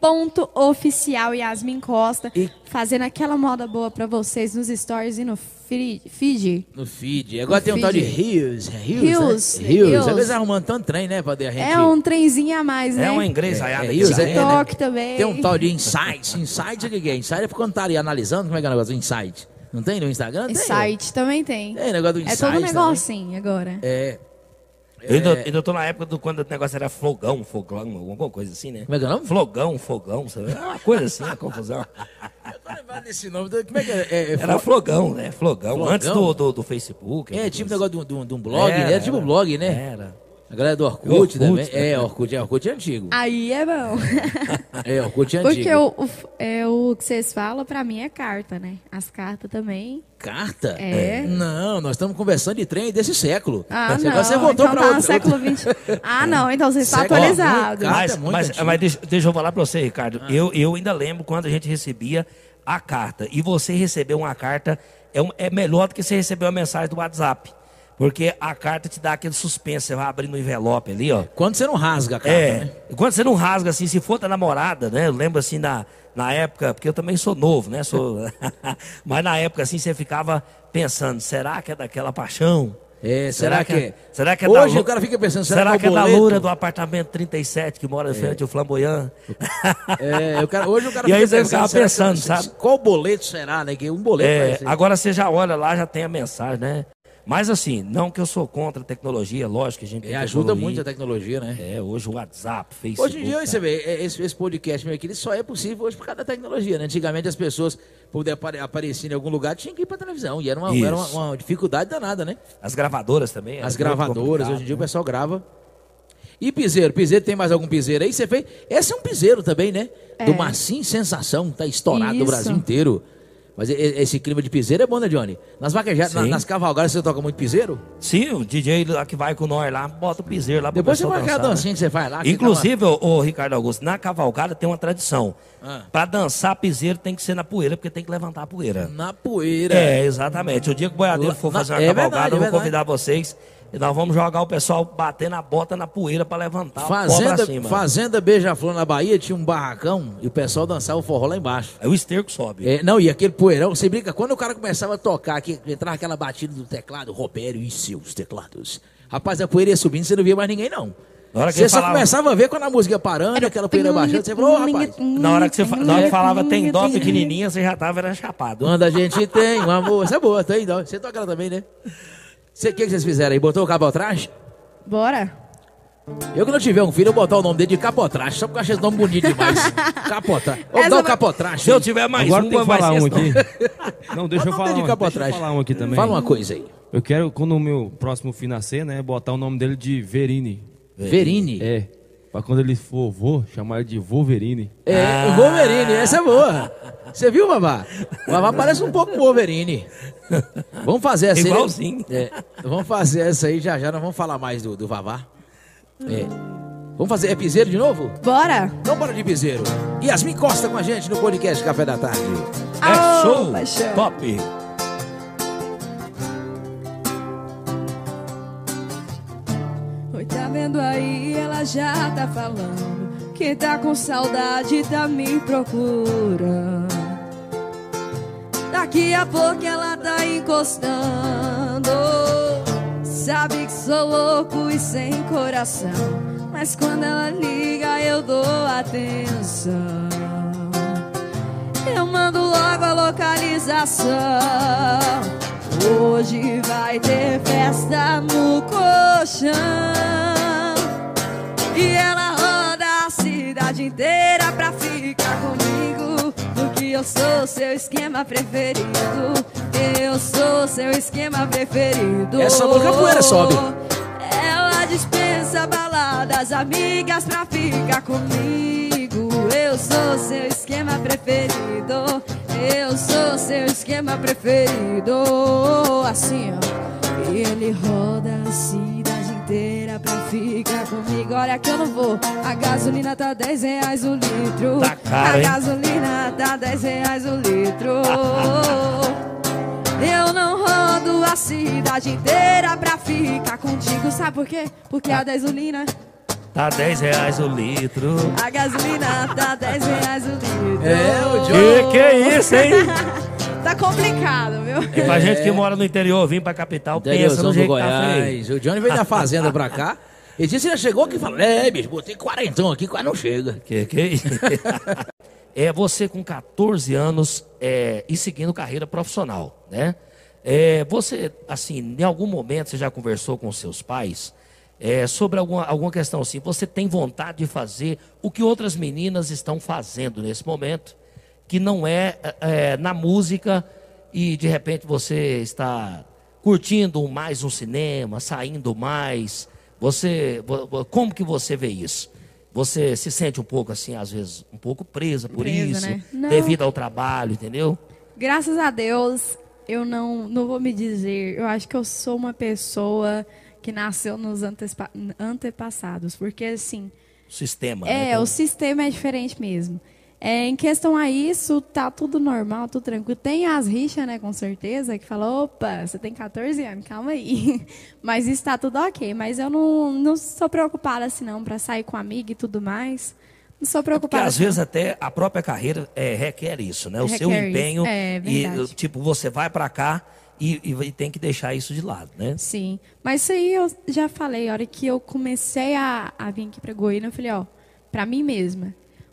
Speaker 3: YC.oficial Yasmin Costa.
Speaker 1: E-
Speaker 3: Fazendo aquela moda boa pra vocês nos stories e no feed.
Speaker 1: No feed. Agora
Speaker 3: No
Speaker 1: tem um tal de
Speaker 3: feed.
Speaker 1: Rios. Rios,
Speaker 3: Rios,
Speaker 1: né? Rios.
Speaker 3: Rios.
Speaker 1: Às vezes arrumando tanto trem, né? Pra a gente...
Speaker 3: É um trenzinho a mais, né?
Speaker 2: É uma engresaiada.
Speaker 1: É,
Speaker 2: que
Speaker 1: Rios, é,
Speaker 2: é,
Speaker 1: né?
Speaker 3: TikTok também.
Speaker 1: Tem um tal de insights. Insights, o que é? Insight é quando tá ali analisando, como é que é o negócio do insight? Não tem no Instagram? Tem.
Speaker 3: Site também tem.
Speaker 1: É, negócio do
Speaker 3: É
Speaker 1: insight
Speaker 3: todo um
Speaker 1: também.
Speaker 3: negocinho agora.
Speaker 1: É.
Speaker 2: Eu ainda, ainda tô na época do quando o negócio era flogão, fogão, alguma coisa assim, né?
Speaker 1: Como é que é o nome?
Speaker 2: Flogão, fogão, sabe? É uma coisa assim, uma confusão.
Speaker 1: Eu tô lembrando desse nome. Como é que é? É, é,
Speaker 2: Era flogão, né? Flogão,
Speaker 1: Flogão?
Speaker 2: antes do, do, do Facebook.
Speaker 1: é tipo
Speaker 2: coisa
Speaker 1: negócio de um, de um blog,
Speaker 2: Era,
Speaker 1: né? Era tipo
Speaker 2: era.
Speaker 1: blog, né?
Speaker 2: Era.
Speaker 1: A galera do Orkut,
Speaker 2: Orkut,
Speaker 1: também.
Speaker 2: né?
Speaker 1: É, Orkut, é, Orkut é antigo.
Speaker 3: Aí é bom.
Speaker 1: É, Orkut é antigo.
Speaker 3: Porque o, o, é, o que vocês falam, pra mim, é carta, né? As cartas também.
Speaker 1: Carta?
Speaker 3: É.
Speaker 1: Não, nós estamos conversando de trem desse século.
Speaker 3: Ah,
Speaker 1: Esse
Speaker 3: não.
Speaker 1: Você voltou
Speaker 3: então
Speaker 1: pra
Speaker 3: tá no
Speaker 1: outro-
Speaker 3: século XX. Ah, não. Então você está atualizado.
Speaker 2: Mas,
Speaker 1: é muito
Speaker 2: mas,
Speaker 1: antiga.
Speaker 2: mas deixa, deixa eu falar pra você, Ricardo. Eu, eu ainda lembro quando a gente recebia a carta. E você receber uma carta é, um- é melhor do que você receber uma mensagem do WhatsApp. Porque a carta te dá aquele suspense. Você vai abrir no envelope ali, ó.
Speaker 1: Quando você não rasga a carta,
Speaker 2: É,
Speaker 1: né?
Speaker 2: quando você não rasga assim, se for da namorada, né? Eu lembro assim na, na época, porque eu também sou novo, né? Sou... Mas na época assim, você ficava pensando, será que é daquela paixão?
Speaker 1: É, será, que é?
Speaker 2: Será que é
Speaker 1: Hoje
Speaker 2: da,
Speaker 1: o cara fica pensando, será,
Speaker 2: será
Speaker 1: que,
Speaker 2: que
Speaker 1: é
Speaker 2: é
Speaker 1: o
Speaker 2: da loura do apartamento 37 que mora em frente ao Flamboyant?
Speaker 1: É, o cara, hoje o cara
Speaker 2: E aí você ficava
Speaker 1: será que-
Speaker 2: pensando, sabe?
Speaker 1: Qual boleto será, né? Que um boleto
Speaker 2: É, agora você já olha lá, já tem a mensagem, né? Mas assim, não que eu sou contra a tecnologia, lógico que a gente tem
Speaker 1: É, ajuda
Speaker 2: evoluir.
Speaker 1: muito a tecnologia, né?
Speaker 2: É, hoje o WhatsApp, Facebook.
Speaker 1: Hoje em dia, você vê, é, esse, esse podcast meu aqui, ele só é possível hoje por causa da tecnologia, né? Antigamente as pessoas, para poder apare- aparecer em algum lugar, tinham que ir pra televisão. E era uma, era uma, uma dificuldade danada, né?
Speaker 2: As gravadoras também.
Speaker 1: As gravadoras, hoje em dia o
Speaker 2: né?
Speaker 1: pessoal grava. E piseiro, piseiro, tem mais algum piseiro aí? Você fez. Esse é um piseiro também, né? Do
Speaker 3: É.
Speaker 1: Marcinho Sensação, tá estourado no
Speaker 3: Isso.
Speaker 1: Brasil inteiro. Mas esse clima de piseiro é bom, né, Johnny? Nas vaquejadas, na- nas cavalgadas, você toca muito piseiro?
Speaker 2: Sim, o DJ lá que vai com nós lá, bota o piseiro lá
Speaker 1: Depois você vai aquela
Speaker 2: dançar, né?
Speaker 1: dancinha que você faz lá.
Speaker 2: Inclusive, ô, ô, Ricardo Augusto, na cavalgada tem uma tradição.
Speaker 1: Ah.
Speaker 2: Pra dançar piseiro tem que ser na poeira, porque tem que levantar a poeira.
Speaker 1: Na poeira.
Speaker 2: É, exatamente. O dia que o boiadeiro for fazer uma
Speaker 1: é
Speaker 2: cavalgada,
Speaker 1: verdade,
Speaker 2: eu
Speaker 1: é
Speaker 2: vou
Speaker 1: verdade.
Speaker 2: convidar vocês. E nós vamos jogar o pessoal batendo a bota na poeira pra levantar o pó pra
Speaker 1: Fazenda,
Speaker 2: cima.
Speaker 1: Fazenda Beija-Flor na Bahia tinha um barracão e o pessoal dançava o forró lá embaixo.
Speaker 2: Aí o esterco sobe.
Speaker 1: É, não, e aquele poeirão, você brinca, quando o cara começava a tocar, que entrava aquela batida do teclado, Robério e seus teclados. Rapaz, a poeira ia subindo, você não via mais ninguém, não.
Speaker 2: Na hora que
Speaker 1: Você só
Speaker 2: falava-
Speaker 1: começava a ver quando a música ia parando, aquela poeira baixando, você falou, ô rapaz,
Speaker 2: Na hora que você fa- na hora que falava tem dó pequenininha, você já tava era chapado.
Speaker 1: quando a gente tem um amor, essa é boa, tem dó. Você toca ela também, né? Você- O que, que vocês fizeram aí? Botou o capotraste?
Speaker 6: Bora.
Speaker 1: Eu que não tiver um filho, eu vou botar o nome dele de capotraste, só porque eu achei esse nome bonito demais. Capotraste. Ô,
Speaker 6: Essa
Speaker 1: dá o
Speaker 6: vai-
Speaker 1: capotraste.
Speaker 2: Se eu tiver mais
Speaker 4: Agora
Speaker 2: um,
Speaker 4: tem que falar um aqui.
Speaker 2: não.
Speaker 4: Não, deixa eu falar um, deixa eu falar um aqui também.
Speaker 1: Fala uma coisa aí.
Speaker 4: Eu quero, quando o meu próximo filho nascer, né, botar o nome dele de Verini.
Speaker 1: Verine.
Speaker 4: É. Pra quando ele for vô, chamar ele de Wolverine.
Speaker 1: É, o Wolverine, essa é boa. Você viu, Vavá? O Vavá parece um pouco o Wolverine. Vamos fazer essa aí.
Speaker 2: Igualzinho.
Speaker 1: É, vamos fazer essa aí já já, nós vamos falar mais do, do Vavá. É. Vamos fazer, é piseiro de novo?
Speaker 6: Bora.
Speaker 1: Então bora de piseiro. Yasmin Costa com a gente no podcast Café da Tarde.
Speaker 2: É show,
Speaker 6: paixão.
Speaker 2: top.
Speaker 3: Oi, tá vendo aí? Ela já tá falando. Quem tá com saudade tá me procurando. Daqui a pouco ela tá encostando. Sabe que sou louco e sem coração. Mas quando ela liga, eu dou atenção. Eu mando logo a localização. Hoje vai ter festa no colchão. E ela roda a cidade inteira pra eu sou seu esquema preferido. Eu sou seu esquema preferido.
Speaker 1: Essa música poeira sobe.
Speaker 3: Ela dispensa baladas, amigas pra ficar comigo. Eu sou seu esquema preferido. Eu sou seu esquema preferido. Assim, ó. E ele roda a cidade inteira pra ficar comigo. Olha que eu não vou. A gasolina tá 10 reais o litro.
Speaker 2: Tá caro,
Speaker 3: a
Speaker 2: hein?
Speaker 3: gasolina tá 10 reais o litro. Eu não rodo a cidade inteira pra ficar contigo. Sabe por quê? Porque a gasolina,
Speaker 2: Tá 10 reais o litro.
Speaker 3: a gasolina tá 10 reais o litro.
Speaker 1: É, o
Speaker 2: Que que é isso, hein?
Speaker 3: Tá complicado, viu?
Speaker 2: E pra gente que mora no interior, vir pra capital, pensa no jeito que tá.
Speaker 1: Goiás. O Johnny veio da fazenda pra cá. Ele disse que já chegou aqui e falou: É, bicho, botei quarentão aqui, quase não chega.
Speaker 2: Que que é isso? É você com 14 anos é, e seguindo carreira profissional, né? É, você, assim, em algum momento você já conversou com seus pais é, sobre alguma, alguma questão assim? Você tem vontade de fazer o que outras meninas estão fazendo nesse momento, que não é, é, na música e de repente você está curtindo mais um cinema, saindo mais. Você, vo- vo- como que você vê isso? Você se sente um pouco assim, às vezes, um pouco presa por
Speaker 6: Presa,
Speaker 2: isso,
Speaker 6: né?
Speaker 2: Devido ao trabalho, entendeu?
Speaker 6: Graças a Deus, eu não, não vou me dizer. Eu acho que eu sou uma pessoa que nasceu nos antepassados. Porque, assim,
Speaker 2: O sistema.
Speaker 6: é,
Speaker 2: né?
Speaker 6: O sistema é diferente mesmo. É, em questão a isso, tá tudo normal, tudo tranquilo. Tem as rixas, né, com certeza, que falam, opa, você tem 14 anos, calma aí. Mas isso tá tudo ok. Mas eu não, não sou preocupada assim, não, pra sair com amiga e tudo mais. Não sou
Speaker 2: Porque
Speaker 6: preocupada.
Speaker 2: às
Speaker 6: assim,
Speaker 2: vezes até a própria carreira é, requer isso, né? O seu
Speaker 6: Requer isso,
Speaker 2: empenho
Speaker 6: é
Speaker 2: e tipo você vai pra cá e, e tem que deixar isso de lado, né?
Speaker 6: Sim, mas isso aí eu já falei, a hora que eu comecei a, a vir aqui pra Goiânia, eu falei, ó, pra mim mesma,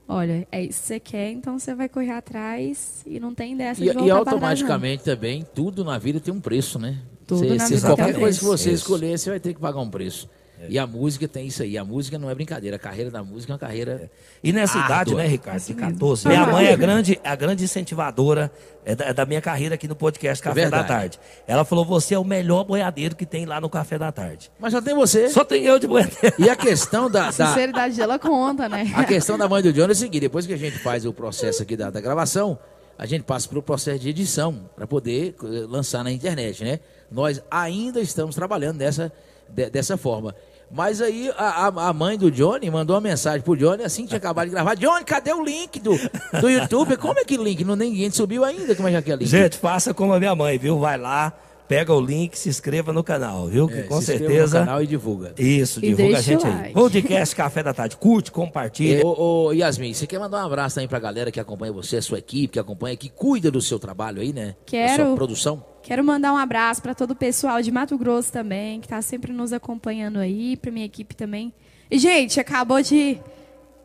Speaker 6: olha, é isso que você quer, então você vai correr atrás e não tem dessa
Speaker 1: E,
Speaker 6: de
Speaker 1: e
Speaker 6: trás, não.
Speaker 1: automaticamente também, tudo na vida tem um preço, né?
Speaker 6: Tudo
Speaker 1: Cê-
Speaker 6: na
Speaker 1: cê-
Speaker 6: vida
Speaker 1: qualquer
Speaker 6: tem um
Speaker 1: coisa que você
Speaker 2: Isso.
Speaker 1: escolher, você vai ter que pagar um preço. E a música tem isso aí. A música não é brincadeira. A carreira da música é uma carreira.
Speaker 2: E nessa
Speaker 1: Árdua.
Speaker 2: idade, né, Ricardo, de 14, minha mãe é a grande, a grande incentivadora é da, é da minha carreira aqui no podcast Café da
Speaker 1: verdade.
Speaker 2: Tarde. Ela falou: você é o melhor boiadeiro que tem lá no Café da Tarde.
Speaker 1: Mas só tem você.
Speaker 2: Só tem eu de boiadeiro.
Speaker 1: E a questão da,
Speaker 6: A
Speaker 1: da-
Speaker 6: sinceridade dela conta, né?
Speaker 1: a questão da mãe do Johnny é o seguinte: depois que a gente faz o processo aqui da, da gravação, a gente passa pelo processo de edição para poder eh, lançar na internet, né? Nós ainda estamos trabalhando dessa, de- dessa forma. Mas aí a, a- mãe do Johnny mandou uma mensagem pro Johnny assim que tinha acabado de gravar. Johnny, cadê o link do, do YouTube? Como é que link? Não, ninguém subiu ainda. Como é que é aquele link?
Speaker 2: Gente, faça como a minha mãe, viu? Vai lá, pega o link, se inscreva no canal, viu? Que
Speaker 1: É,
Speaker 2: com
Speaker 1: se inscreva
Speaker 2: certeza.
Speaker 1: No canal e divulga.
Speaker 2: Isso,
Speaker 6: E
Speaker 2: divulga a gente
Speaker 6: o
Speaker 2: aí.
Speaker 6: like.
Speaker 2: Podcast Café da Tarde. Curte, compartilha.
Speaker 1: Ô, ô, Yasmin, você quer mandar um abraço também pra galera que acompanha você, a sua equipe, que acompanha, que cuida do seu trabalho aí, né?
Speaker 6: Quero.
Speaker 1: Da sua produção.
Speaker 6: Quero mandar um abraço para todo o pessoal de Mato Grosso também, que está sempre nos acompanhando aí, para minha equipe também. E, gente, acabou de,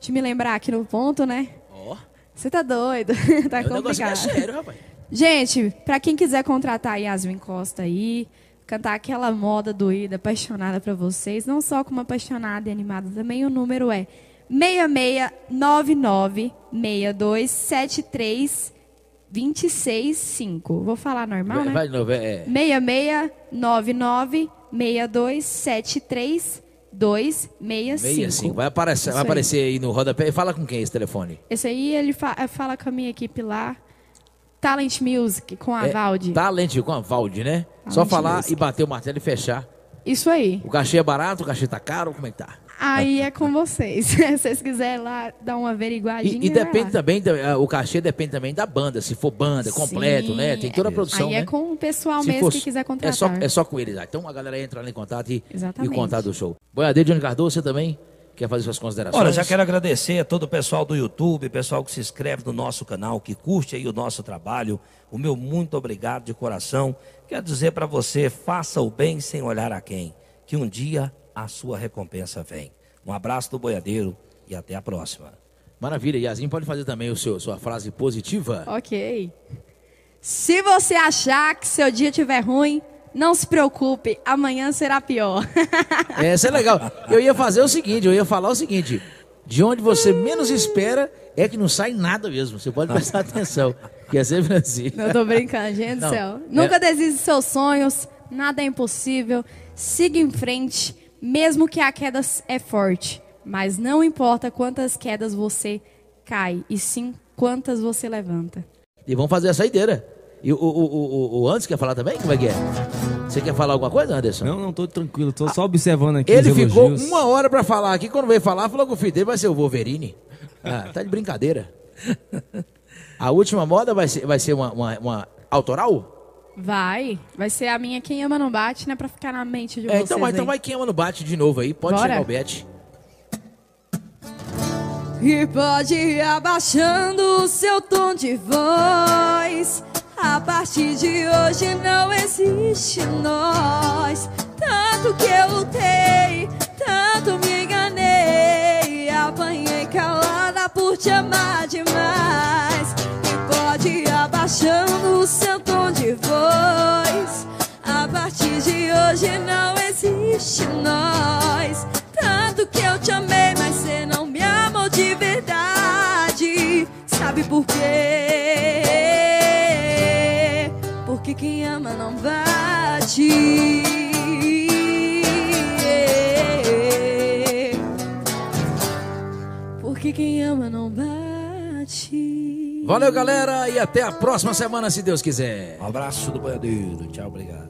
Speaker 6: de me lembrar aqui no ponto, né?
Speaker 1: Ó,
Speaker 6: Você tá doido? tá
Speaker 1: o negócio é
Speaker 6: complicado.
Speaker 1: sério, rapaz.
Speaker 6: Gente, pra quem quiser contratar a Yasmin Costa aí, cantar aquela moda doída, apaixonada pra vocês, não só como apaixonada e animada, também o número é 6699 6273 265. Vou falar normal,
Speaker 1: Vai,
Speaker 6: né?
Speaker 1: vai de novo, é.
Speaker 6: 6699 6273 265.
Speaker 1: 65. Vai aparecer, vai
Speaker 6: aí.
Speaker 1: aparecer aí no rodapé. Fala com quem esse telefone?
Speaker 6: Esse aí ele fa- fala com a minha equipe lá. Talent Music, com a
Speaker 1: É,
Speaker 6: Valde.
Speaker 1: Talent com a Valde, né? Só
Speaker 6: Talent
Speaker 1: falar
Speaker 6: Music.
Speaker 1: e bater o martelo e fechar.
Speaker 6: Isso aí.
Speaker 1: O cachê é barato, o cachê tá caro, como é que tá?
Speaker 6: Aí é com vocês. Se vocês quiserem lá dar uma averiguadinha.
Speaker 1: E, e
Speaker 6: vai
Speaker 1: depende
Speaker 6: lá.
Speaker 1: também, eh, o cachê depende também da banda, se for banda, completo,
Speaker 6: Sim,
Speaker 1: né? Tem toda a produção,
Speaker 6: Aí
Speaker 1: né?
Speaker 6: é com o pessoal
Speaker 1: Se
Speaker 6: mesmo
Speaker 1: for-
Speaker 6: que quiser
Speaker 1: É
Speaker 6: contratar.
Speaker 1: só, é só com eles. ah. Então a galera entra lá em contato e, e contar do show. Boiadeiro Johnny Cardoso, você também quer fazer suas considerações?
Speaker 2: Olha, já quero agradecer a todo o pessoal do YouTube, pessoal que se inscreve no nosso canal, que curte aí o nosso trabalho. O meu muito obrigado de coração. Quero dizer para você, faça o bem sem olhar a quem, que um dia a sua recompensa vem. Um abraço do boiadeiro e até a próxima.
Speaker 1: Maravilha, Yasmin pode fazer também o seu, sua frase positiva.
Speaker 6: Ok. Se você achar que seu dia estiver ruim, não se preocupe, amanhã será pior.
Speaker 1: Essa é legal. Eu ia fazer o seguinte, eu ia falar o seguinte. De onde você menos espera é que não sai nada mesmo. Você pode prestar atenção. Que é sempre assim.
Speaker 6: Não tô brincando, gente
Speaker 1: Não,
Speaker 6: do céu.
Speaker 1: é-
Speaker 6: Nunca desista dos seus sonhos, nada é impossível. Siga em frente, mesmo que a queda é forte. Mas não importa quantas quedas você cai, e sim quantas você levanta.
Speaker 1: E vamos fazer a saideira. E o, o, o, o, o Anderson quer falar também? Como é que é? Você quer falar alguma coisa, Anderson?
Speaker 4: Não, não, tô tranquilo, tô só observando aqui
Speaker 1: Ele
Speaker 4: os
Speaker 1: ficou uma hora pra falar aqui. Quando veio falar, falou que o filho dele vai ser o Wolverine. Ah, tá de brincadeira. A última moda vai ser, vai ser uma, uma, uma autoral?
Speaker 6: Vai, vai ser a minha Quem Ama Não Bate, né? Pra ficar na mente de
Speaker 1: É,
Speaker 6: vocês
Speaker 1: então, vai, então
Speaker 6: aí.
Speaker 1: vai quem ama no bate de novo aí. Pode
Speaker 6: Bora.
Speaker 1: chegar o bet.
Speaker 3: E pode ir abaixando o seu tom de voz. A partir de hoje não existe nós. Tanto que eu lutei, tanto me enganei. Apanhei calada por te amar demais. E pode ir abaixando o seu tom de voz. A partir de hoje não existe nós. Tanto que eu te amei, mas você não me amou de verdade. Sabe por quê? Bate. Porque quem ama não bate.
Speaker 1: Valeu, galera. E até a próxima semana, se Deus quiser.
Speaker 2: Um abraço do boiadeiro. Tchau, obrigado.